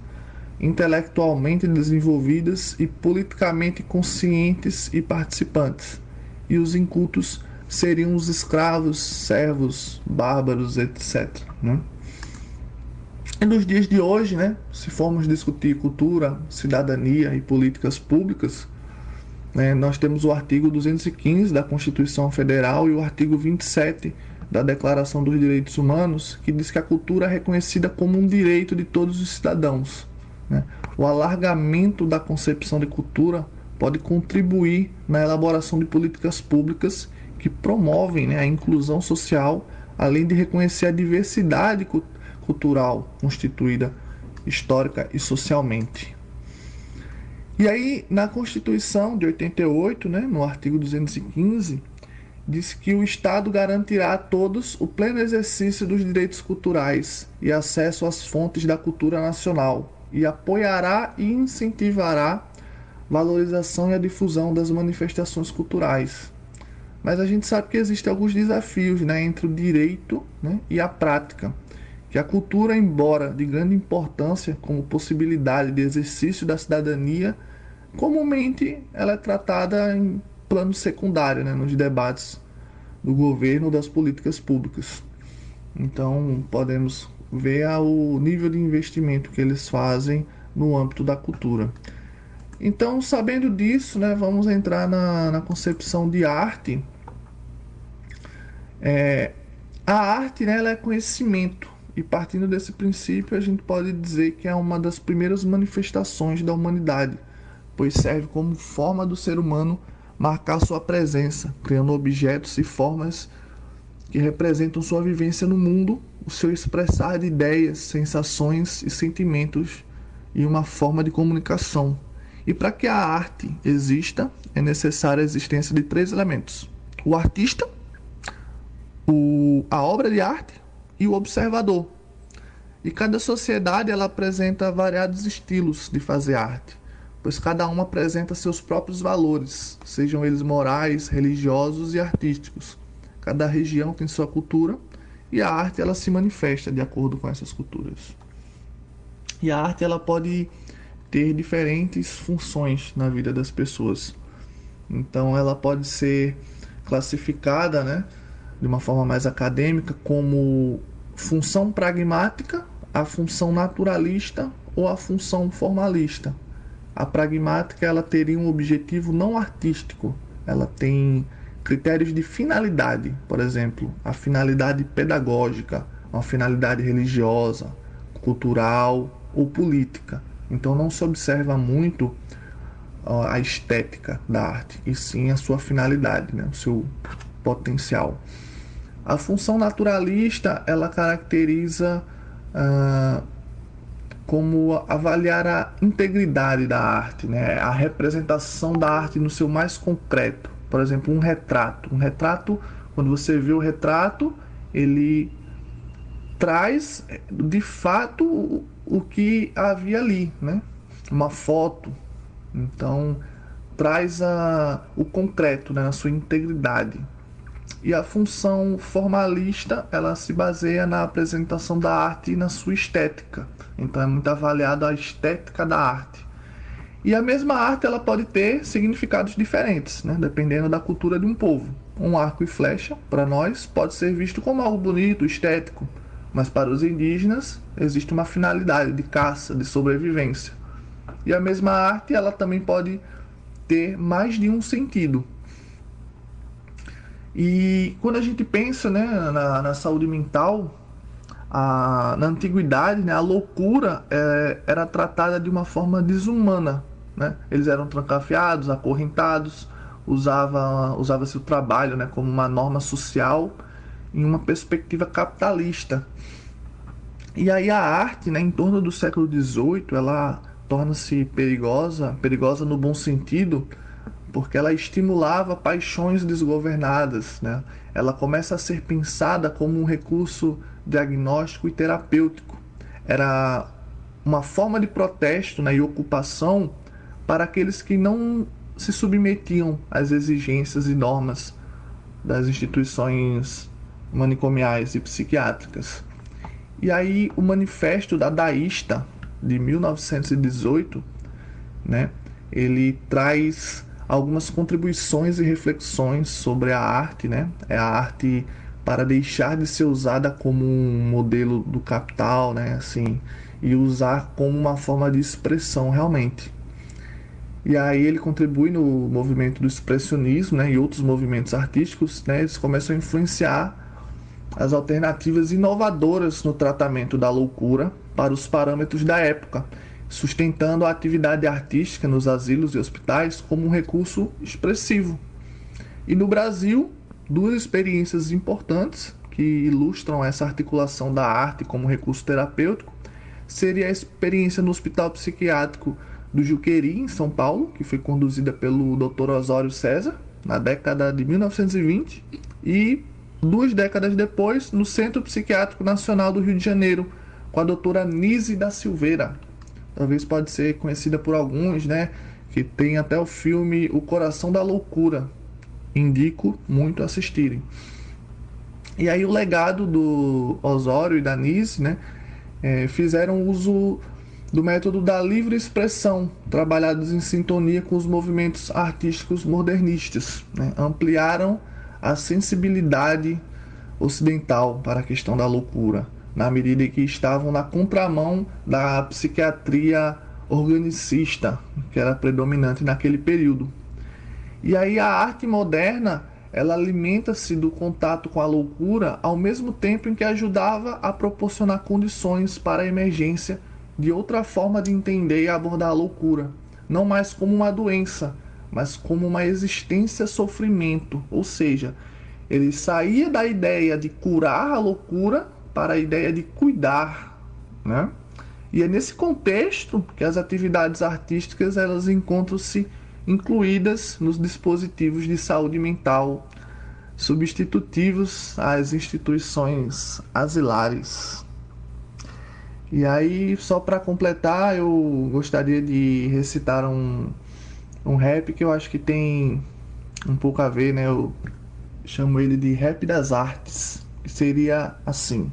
intelectualmente desenvolvidas e politicamente conscientes e participantes, e os incultos seriam os escravos, servos, bárbaros, etc. Né? E nos dias de hoje, né, se formos discutir cultura, cidadania e políticas públicas, né, nós temos o artigo 215 da Constituição Federal e o artigo 27 da Declaração dos Direitos Humanos, que diz que a cultura é reconhecida como um direito de todos os cidadãos né? O alargamento da concepção de cultura pode contribuir na elaboração de políticas públicas que promovem né, a inclusão social, além de reconhecer a diversidade cultural constituída histórica e socialmente. E aí, na Constituição de 88, né, no artigo 215, diz que o Estado garantirá a todos o pleno exercício dos direitos culturais e acesso às fontes da cultura nacional, e apoiará e incentivará valorização e a difusão das manifestações culturais. Mas a gente sabe que existem alguns desafios né, entre o direito né, e a prática. que a cultura, embora de grande importância como possibilidade de exercício da cidadania, comumente ela é tratada em plano secundário, né, nos debates do governo das políticas públicas. Então, podemos ver o nível de investimento que eles fazem no âmbito da cultura. Então, sabendo disso, né, vamos entrar na, na concepção de arte. É, a arte né, ela é conhecimento, e partindo desse princípio, a gente pode dizer que é uma das primeiras manifestações da humanidade, pois serve como forma do ser humano marcar sua presença, criando objetos e formas que representam sua vivência no mundo, o seu expressar de ideias, sensações e sentimentos e uma forma de comunicação. E para que a arte exista, é necessária a existência de três elementos: o artista, o, a obra de arte e o observador. E cada sociedade ela apresenta variados estilos de fazer arte, pois cada uma apresenta seus próprios valores, sejam eles morais, religiosos e artísticos. Cada região tem sua cultura e a arte ela se manifesta de acordo com essas culturas. E a arte ela pode ter diferentes funções na vida das pessoas. Então ela pode ser classificada, né, de uma forma mais acadêmica como função pragmática, a função naturalista ou a função formalista. A pragmática ela teria um objetivo não artístico, ela tem critérios de finalidade, por exemplo, a finalidade pedagógica, uma finalidade religiosa, cultural ou política. Então não se observa muito a estética da arte, e sim a sua finalidade, né? o seu potencial. A função naturalista ela caracteriza como avaliar a integridade da arte, né? a representação da arte no seu mais concreto. Por exemplo, um retrato. Um retrato, quando você vê o retrato, ele traz de fato o que havia ali, né? Uma foto. Então, traz a, o concreto né, na sua integridade. E a função formalista, ela se baseia na apresentação da arte e na sua estética. Então é muito avaliado a estética da arte. E a mesma arte ela pode ter significados diferentes, né? dependendo da cultura de um povo. Um arco e flecha, para nós, pode ser visto como algo bonito, estético, mas para os indígenas existe uma finalidade de caça, de sobrevivência. E a mesma arte ela também pode ter mais de um sentido. E quando a gente pensa né, na, na saúde mental, a, na antiguidade, né, a loucura é, era tratada de uma forma desumana. Né? Eles eram trancafiados, acorrentados, usava-se usava o trabalho né, como uma norma social em uma perspectiva capitalista. E aí a arte, né, em torno do século XVIII, ela torna-se perigosa, perigosa no bom sentido, porque ela estimulava paixões desgovernadas, né? Ela começa a ser pensada como um recurso diagnóstico e terapêutico. Era uma forma de protesto né, e ocupação para aqueles que não se submetiam às exigências e normas das instituições manicomiais e psiquiátricas. E aí o manifesto dadaísta de 1918, né, ele traz algumas contribuições e reflexões sobre a arte, né? É a arte para deixar de ser usada como um modelo do capital, né? Assim, e usar como uma forma de expressão realmente. E aí ele contribui no movimento do expressionismo, né? E outros movimentos artísticos, né? Eles começam a influenciar as alternativas inovadoras no tratamento da loucura para os parâmetros da época sustentando a atividade artística nos asilos e hospitais como um recurso expressivo. E no Brasil, duas experiências importantes que ilustram essa articulação da arte como recurso terapêutico seria a experiência no Hospital Psiquiátrico do Juqueri, em São Paulo, que foi conduzida pelo Dr. Osório César na década de 1920, e duas décadas depois no Centro Psiquiátrico Nacional do Rio de Janeiro, com a doutora Nise da Silveira, talvez pode ser conhecida por alguns, né? Que tem até o filme O Coração da Loucura. Indico muito assistirem. E aí o legado do Osório e da Nice, né, é, fizeram uso do método da livre expressão, trabalhados em sintonia com os movimentos artísticos modernistas, né, ampliaram a sensibilidade ocidental para a questão da loucura, na medida que estavam na contramão da psiquiatria organicista, que era predominante naquele período. E aí a arte moderna, ela alimenta-se do contato com a loucura ao mesmo tempo em que ajudava a proporcionar condições para a emergência de outra forma de entender e abordar a loucura, não mais como uma doença, mas como uma existência sofrimento, ou seja, ele saía da ideia de curar a loucura para a ideia de cuidar, né? E é nesse contexto que as atividades artísticas elas encontram-se incluídas nos dispositivos de saúde mental substitutivos às instituições asilares. E aí, só para completar, eu gostaria de recitar um, um rap que eu acho que tem um pouco a ver, né? Eu chamo ele de rap das artes, que seria assim.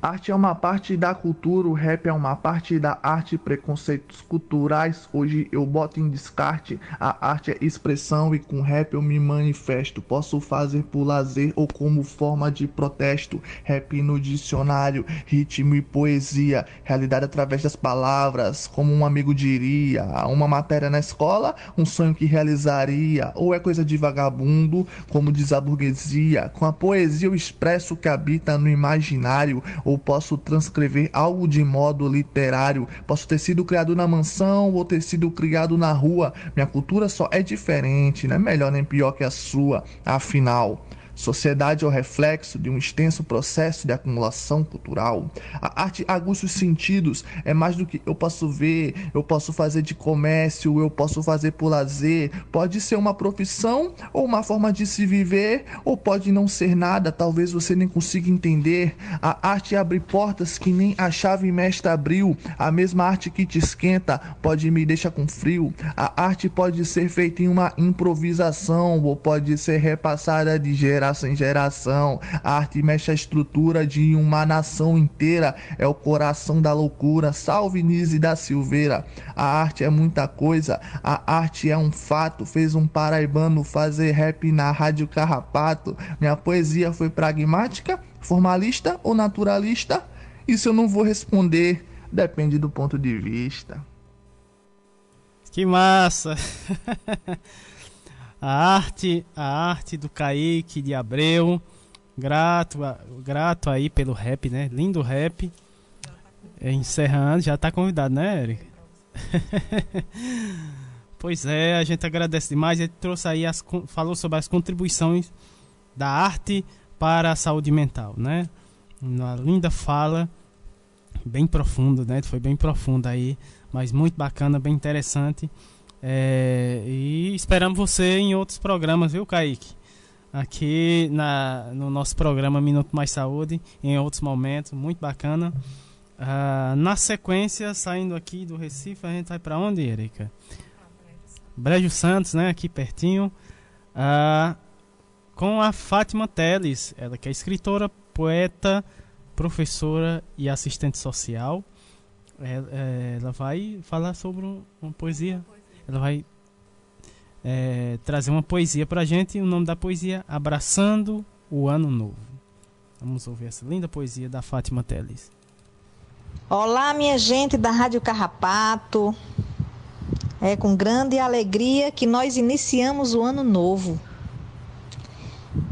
Arte é uma parte da cultura, o rap é uma parte da arte, preconceitos culturais. Hoje eu boto em descarte. A arte é expressão e com rap eu me manifesto. Posso fazer por lazer ou como forma de protesto. Rap no dicionário, ritmo e poesia. Realidade através das palavras, como um amigo diria. Uma matéria na escola, um sonho que realizaria. Ou é coisa de vagabundo, como diz a burguesia. Com a poesia eu expresso o que habita no imaginário ou posso transcrever algo de modo literário. Posso ter sido criado na mansão ou ter sido criado na rua. Minha cultura só é diferente, não é melhor nem pior que a sua. Afinal, Sociedade é o reflexo de um extenso processo de acumulação cultural. A arte aguça os sentidos, é mais do que eu posso ver, eu posso fazer de comércio, eu posso fazer por lazer. Pode ser uma profissão ou uma forma de se viver, ou pode não ser nada, talvez você nem consiga entender. A arte abre portas que nem a chave mestra abriu. A mesma arte que te esquenta pode me deixar com frio. A arte pode ser feita em uma improvisação ou pode ser repassada de geração geração em geração. A arte mexe a estrutura de uma nação inteira. É o coração da loucura. Salve Nise da Silveira. A arte é muita coisa. A arte é um fato. Fez um paraibano fazer rap na Rádio Carrapato. Minha poesia foi pragmática, formalista ou naturalista? Isso eu não vou responder. Depende do ponto de vista. Que massa! a arte, a arte do Kaique de Abreu. Grato, grato aí pelo rap, né? Lindo rap. É, encerrando, já tá convidado, né, Eric? pois é, a gente agradece demais. Ele trouxe aí as falou sobre as contribuições da arte para a saúde mental, né? Uma linda fala, bem profundo, né? Foi bem profunda aí, mas muito bacana, bem interessante. É, e esperamos você em outros programas, viu, Kaique? Aqui na, no nosso programa Minuto Mais Saúde, em outros momentos, muito bacana. Uh, na sequência, saindo aqui do Recife, a gente vai para onde, Erika? Brejo Santos, né? Aqui pertinho. Uh, com a Fátima Teles, ela que é escritora, poeta, professora e assistente social. Ela, é, ela vai falar sobre uma poesia ela vai é, trazer uma poesia pra gente. E o nome da poesia Abraçando o Ano Novo. Vamos ouvir essa linda poesia da Fátima Teles. Olá, minha gente da Rádio Carrapato. É com grande alegria que nós iniciamos o ano novo.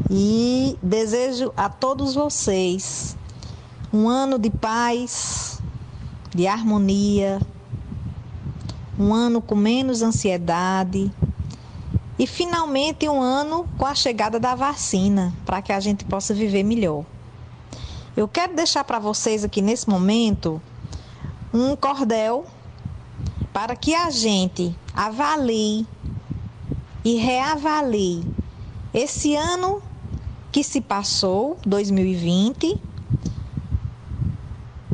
E desejo a todos vocês um ano de paz, de harmonia, um ano com menos ansiedade e finalmente um ano com a chegada da vacina para que a gente possa viver melhor. Eu quero deixar para vocês aqui nesse momento um cordel para que a gente avalie e reavalie esse ano que se passou, 2020,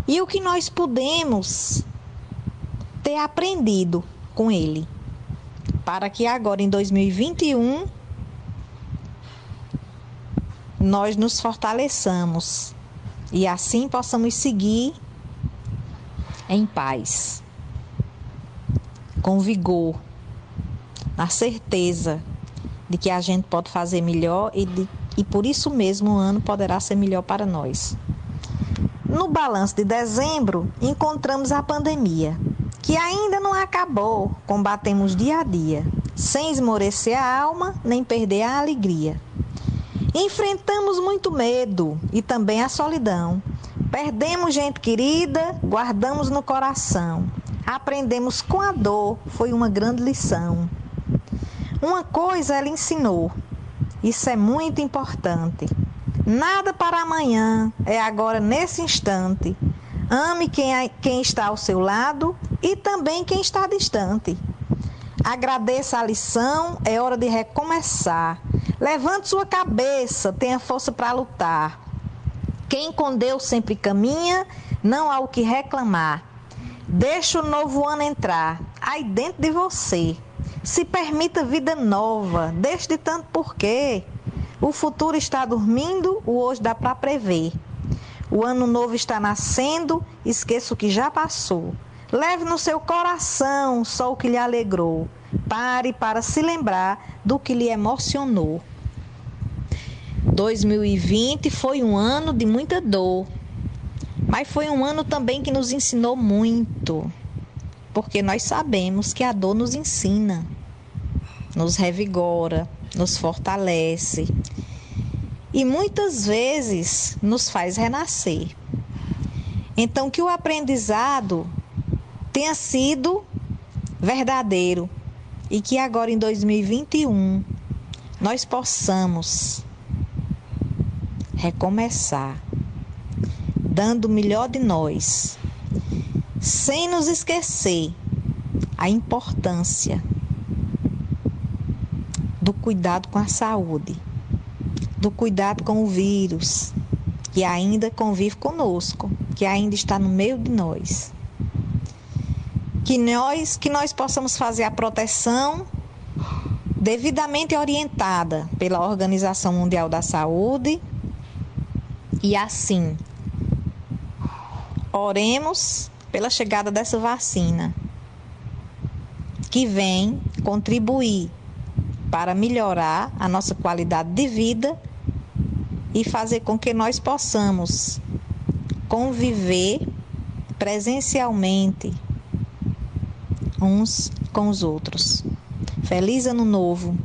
e o que nós pudemos ter aprendido com ele, para que agora em 2021 nós nos fortaleçamos e assim possamos seguir em paz, com vigor, na certeza de que a gente pode fazer melhor e, de, e por isso mesmo o ano poderá ser melhor para nós. No balanço de dezembro, encontramos a pandemia, que ainda não acabou, combatemos dia a dia, sem esmorecer a alma nem perder a alegria. Enfrentamos muito medo e também a solidão. Perdemos gente querida, guardamos no coração. Aprendemos com a dor, foi uma grande lição. Uma coisa ela ensinou, isso é muito importante. Nada para amanhã, é agora nesse instante. Ame quem, quem está ao seu lado e também quem está distante. Agradeça a lição, é hora de recomeçar. Levante sua cabeça, tenha força para lutar. Quem com Deus sempre caminha, não há o que reclamar. Deixa o novo ano entrar aí dentro de você. Se permita vida nova, deixe de tanto porquê. O futuro está dormindo, o hoje dá para prever. O ano novo está nascendo, esqueça o que já passou. Leve no seu coração só o que lhe alegrou. Pare para se lembrar do que lhe emocionou. 2020 foi um ano de muita dor, mas foi um ano também que nos ensinou muito, porque nós sabemos que a dor nos ensina, nos revigora, nos fortalece e muitas vezes nos faz renascer. Então, que o aprendizado tenha sido verdadeiro e que agora em 2021 nós possamos recomeçar, dando o melhor de nós, sem nos esquecer a importância do cuidado com a saúde, do cuidado com o vírus, que ainda convive conosco, que ainda está no meio de nós. Que nós, que nós possamos fazer a proteção devidamente orientada pela Organização Mundial da Saúde. E assim, oremos pela chegada dessa vacina, que vem contribuir para melhorar a nossa qualidade de vida e fazer com que nós possamos conviver presencialmente uns com os outros. Feliz Ano Novo,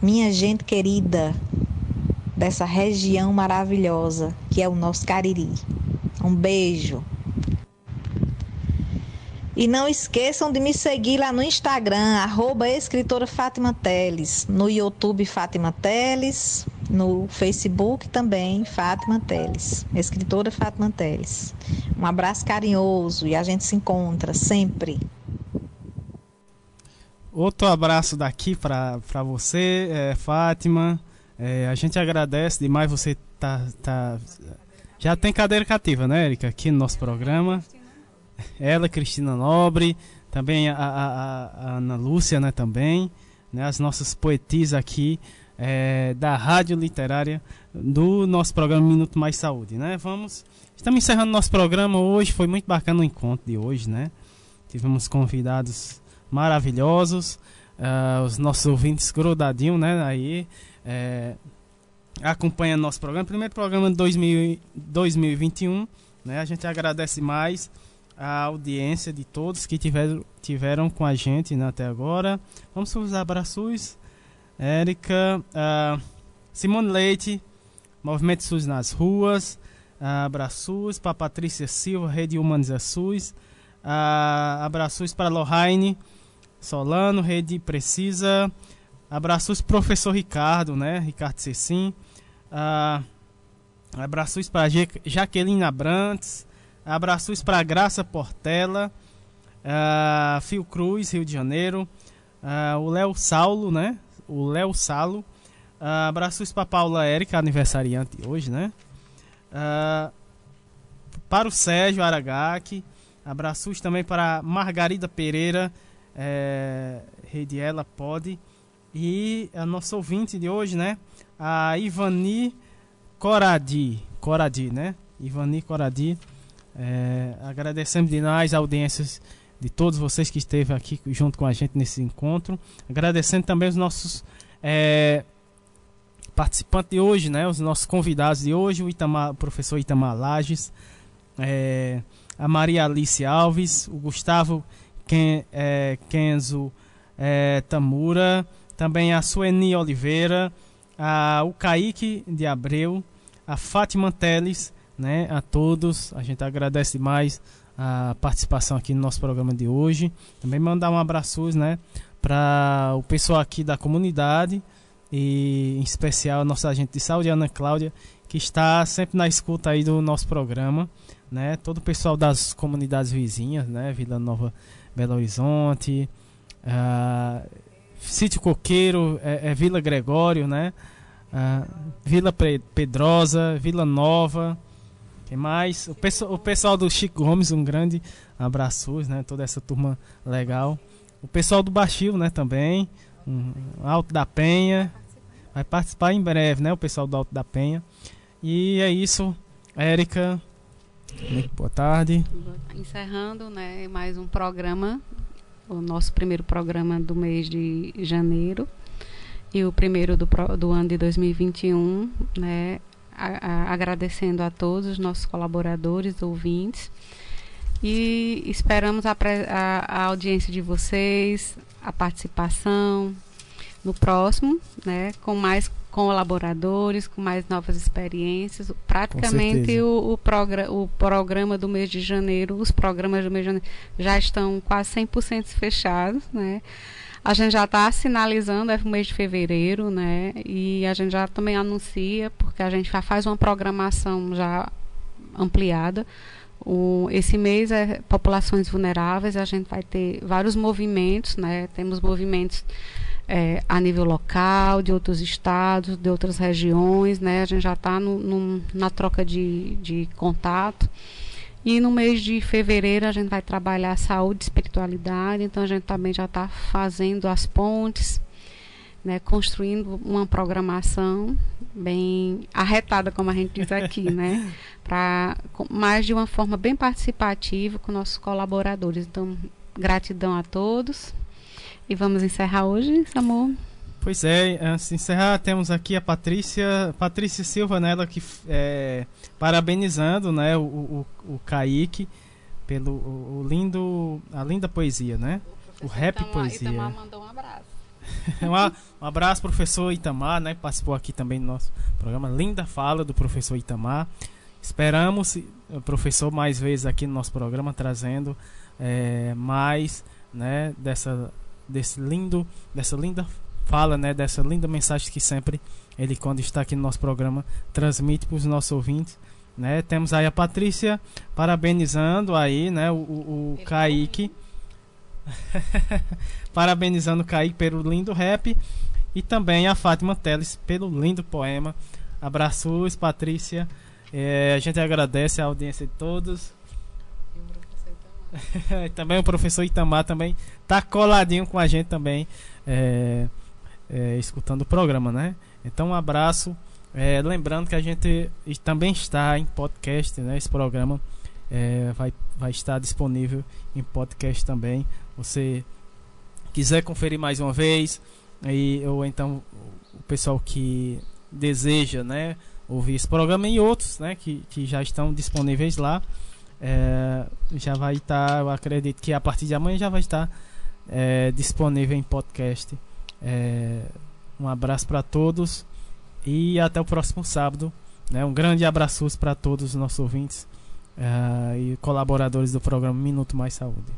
minha gente querida dessa região maravilhosa que é o nosso Cariri. Um beijo. E não esqueçam de me seguir lá no Instagram, arroba escritora Fátima Teles, no YouTube Fátima Teles, no Facebook também Fátima Teles, escritora Fátima Teles. Um abraço carinhoso e a gente se encontra sempre. Outro abraço daqui para você, é, Fátima. É, a gente agradece demais você tá, tá já tem cadeira cativa, né, Erika, aqui no nosso programa. Ela, Cristina Nobre, também a, a, a Ana Lúcia, né, também, né, as nossas poetisas aqui é, da Rádio Literária do nosso programa Minuto Mais Saúde, né? Vamos, estamos encerrando nosso programa hoje, foi muito bacana o encontro de hoje, né? Tivemos convidados maravilhosos, uh, os nossos ouvintes grudadinhos, né, aí é, acompanha nosso programa. Primeiro programa de 2000, 2021. Né? A gente agradece mais a audiência de todos que tiveram, tiveram com a gente né, até agora. Vamos para os abraços. Érica, uh, Simone Leite, Movimento SUS nas ruas. Uh, abraços para Patrícia Silva, Rede Humaniza SUS. Uh, abraços para Lohane Solano, Rede Precisa. Abraços professor Ricardo, né? Ricardo Cecim. Ah, abraços para Jaqueline Abrantes. Abraços para Graça Portela. Ah, Fio Cruz, Rio de Janeiro. Ah, o Léo Saulo, né? O Léo Salo. Ah, abraços para Paula Érica, aniversariante hoje, né? Ah, para o Sérgio Aragaki. Abraços também para Margarida Pereira. É, Rede Ela Pode. E a nossa ouvinte de hoje, né? a Ivani Coradi, Coradi, né? Ivani Coradi. É, agradecemos demais a audiências de todos vocês que esteve aqui junto com a gente nesse encontro. Agradecendo também os nossos é, participantes de hoje, né? Os nossos convidados de hoje, o, Itamar, o professor Itamar Lages, é, a Maria Alice Alves, o Gustavo Ken, é, Kenzo é, Tamura, também a Sueni Oliveira, a, o Kaique de Abreu, a Fátima Teles, né? A todos, a gente agradece mais a participação aqui no nosso programa de hoje. Também mandar um abraço, né, para o pessoal aqui da comunidade e em especial a nossa agente de saúde, Ana Cláudia, que está sempre na escuta aí do nosso programa, né? Todo o pessoal das comunidades vizinhas, né? Vila Nova, Belo Horizonte, uh, Sítio Coqueiro, é, é, Vila Gregório, né? Uh, Vila Pedrosa, Vila Nova, quem mais? O, pessoal, o pessoal do Chico Gomes, um grande abraço, né? Toda essa turma legal. O pessoal do Baixio, né? Também. Um, Alto da Penha. Vai participar em breve, né? O pessoal do Alto da Penha. E é isso, Érica. Boa tarde. Encerrando, né? Mais um programa. O nosso primeiro programa do mês de janeiro. E o primeiro do, do ano de 2021, né? A, agradecendo a todos os nossos colaboradores, ouvintes. E esperamos a, a, a audiência de vocês, a participação no próximo, né, com mais colaboradores, com mais novas experiências. Praticamente o, o, progra o programa do mês de janeiro, os programas do mês de janeiro já estão quase 100% fechados, né? A gente já está sinalizando, é o mês de fevereiro, né? E a gente já também anuncia, porque a gente já faz uma programação já ampliada. O, esse mês é populações vulneráveis, a gente vai ter vários movimentos, né? Temos movimentos é, a nível local, de outros estados, de outras regiões, né? A gente já está na troca de, de contato. E no mês de fevereiro a gente vai trabalhar saúde e espiritualidade, então a gente também já está fazendo as pontes, né, construindo uma programação bem arretada, como a gente diz aqui, né, para mais de uma forma bem participativa com nossos colaboradores. Então, gratidão a todos. E vamos encerrar hoje, amor. Pois é, antes de encerrar, temos aqui a Patrícia, Patrícia Silva, né, ela que é, parabenizando, né, o, o, o Kaique pelo o, o, lindo, a linda poesia, né? O, o rap Itamar, poesia. Itamar mandou um abraço. um abraço, professor Itamar, né? Participou aqui também do nosso programa. Linda fala do professor Itamar. Esperamos o professor mais vezes aqui no nosso programa trazendo é, mais, né? Dessa desse lindo, dessa linda fala, né, dessa linda mensagem que sempre ele, quando está aqui no nosso programa, transmite para os nossos ouvintes. Né? Temos aí a Patrícia parabenizando aí, né, o, o, o Kaique. parabenizando o Kaique pelo lindo rap. E também a Fátima Teles pelo lindo poema. Abraços, Patrícia. É, a gente agradece a audiência de todos. também o professor Itamar também tá coladinho com a gente também. É, é, escutando o programa, né? Então, um abraço. É, lembrando que a gente também está em podcast, né? Esse programa é, vai, vai estar disponível em podcast também. Você quiser conferir mais uma vez, aí, ou então o pessoal que deseja, né? Ouvir esse programa e outros, né? Que, que já estão disponíveis lá. É, já vai estar, eu acredito que a partir de amanhã já vai estar é, disponível em podcast é, um abraço para todos e até o próximo sábado. Né? Um grande abraço para todos os nossos ouvintes é, e colaboradores do programa Minuto Mais Saúde.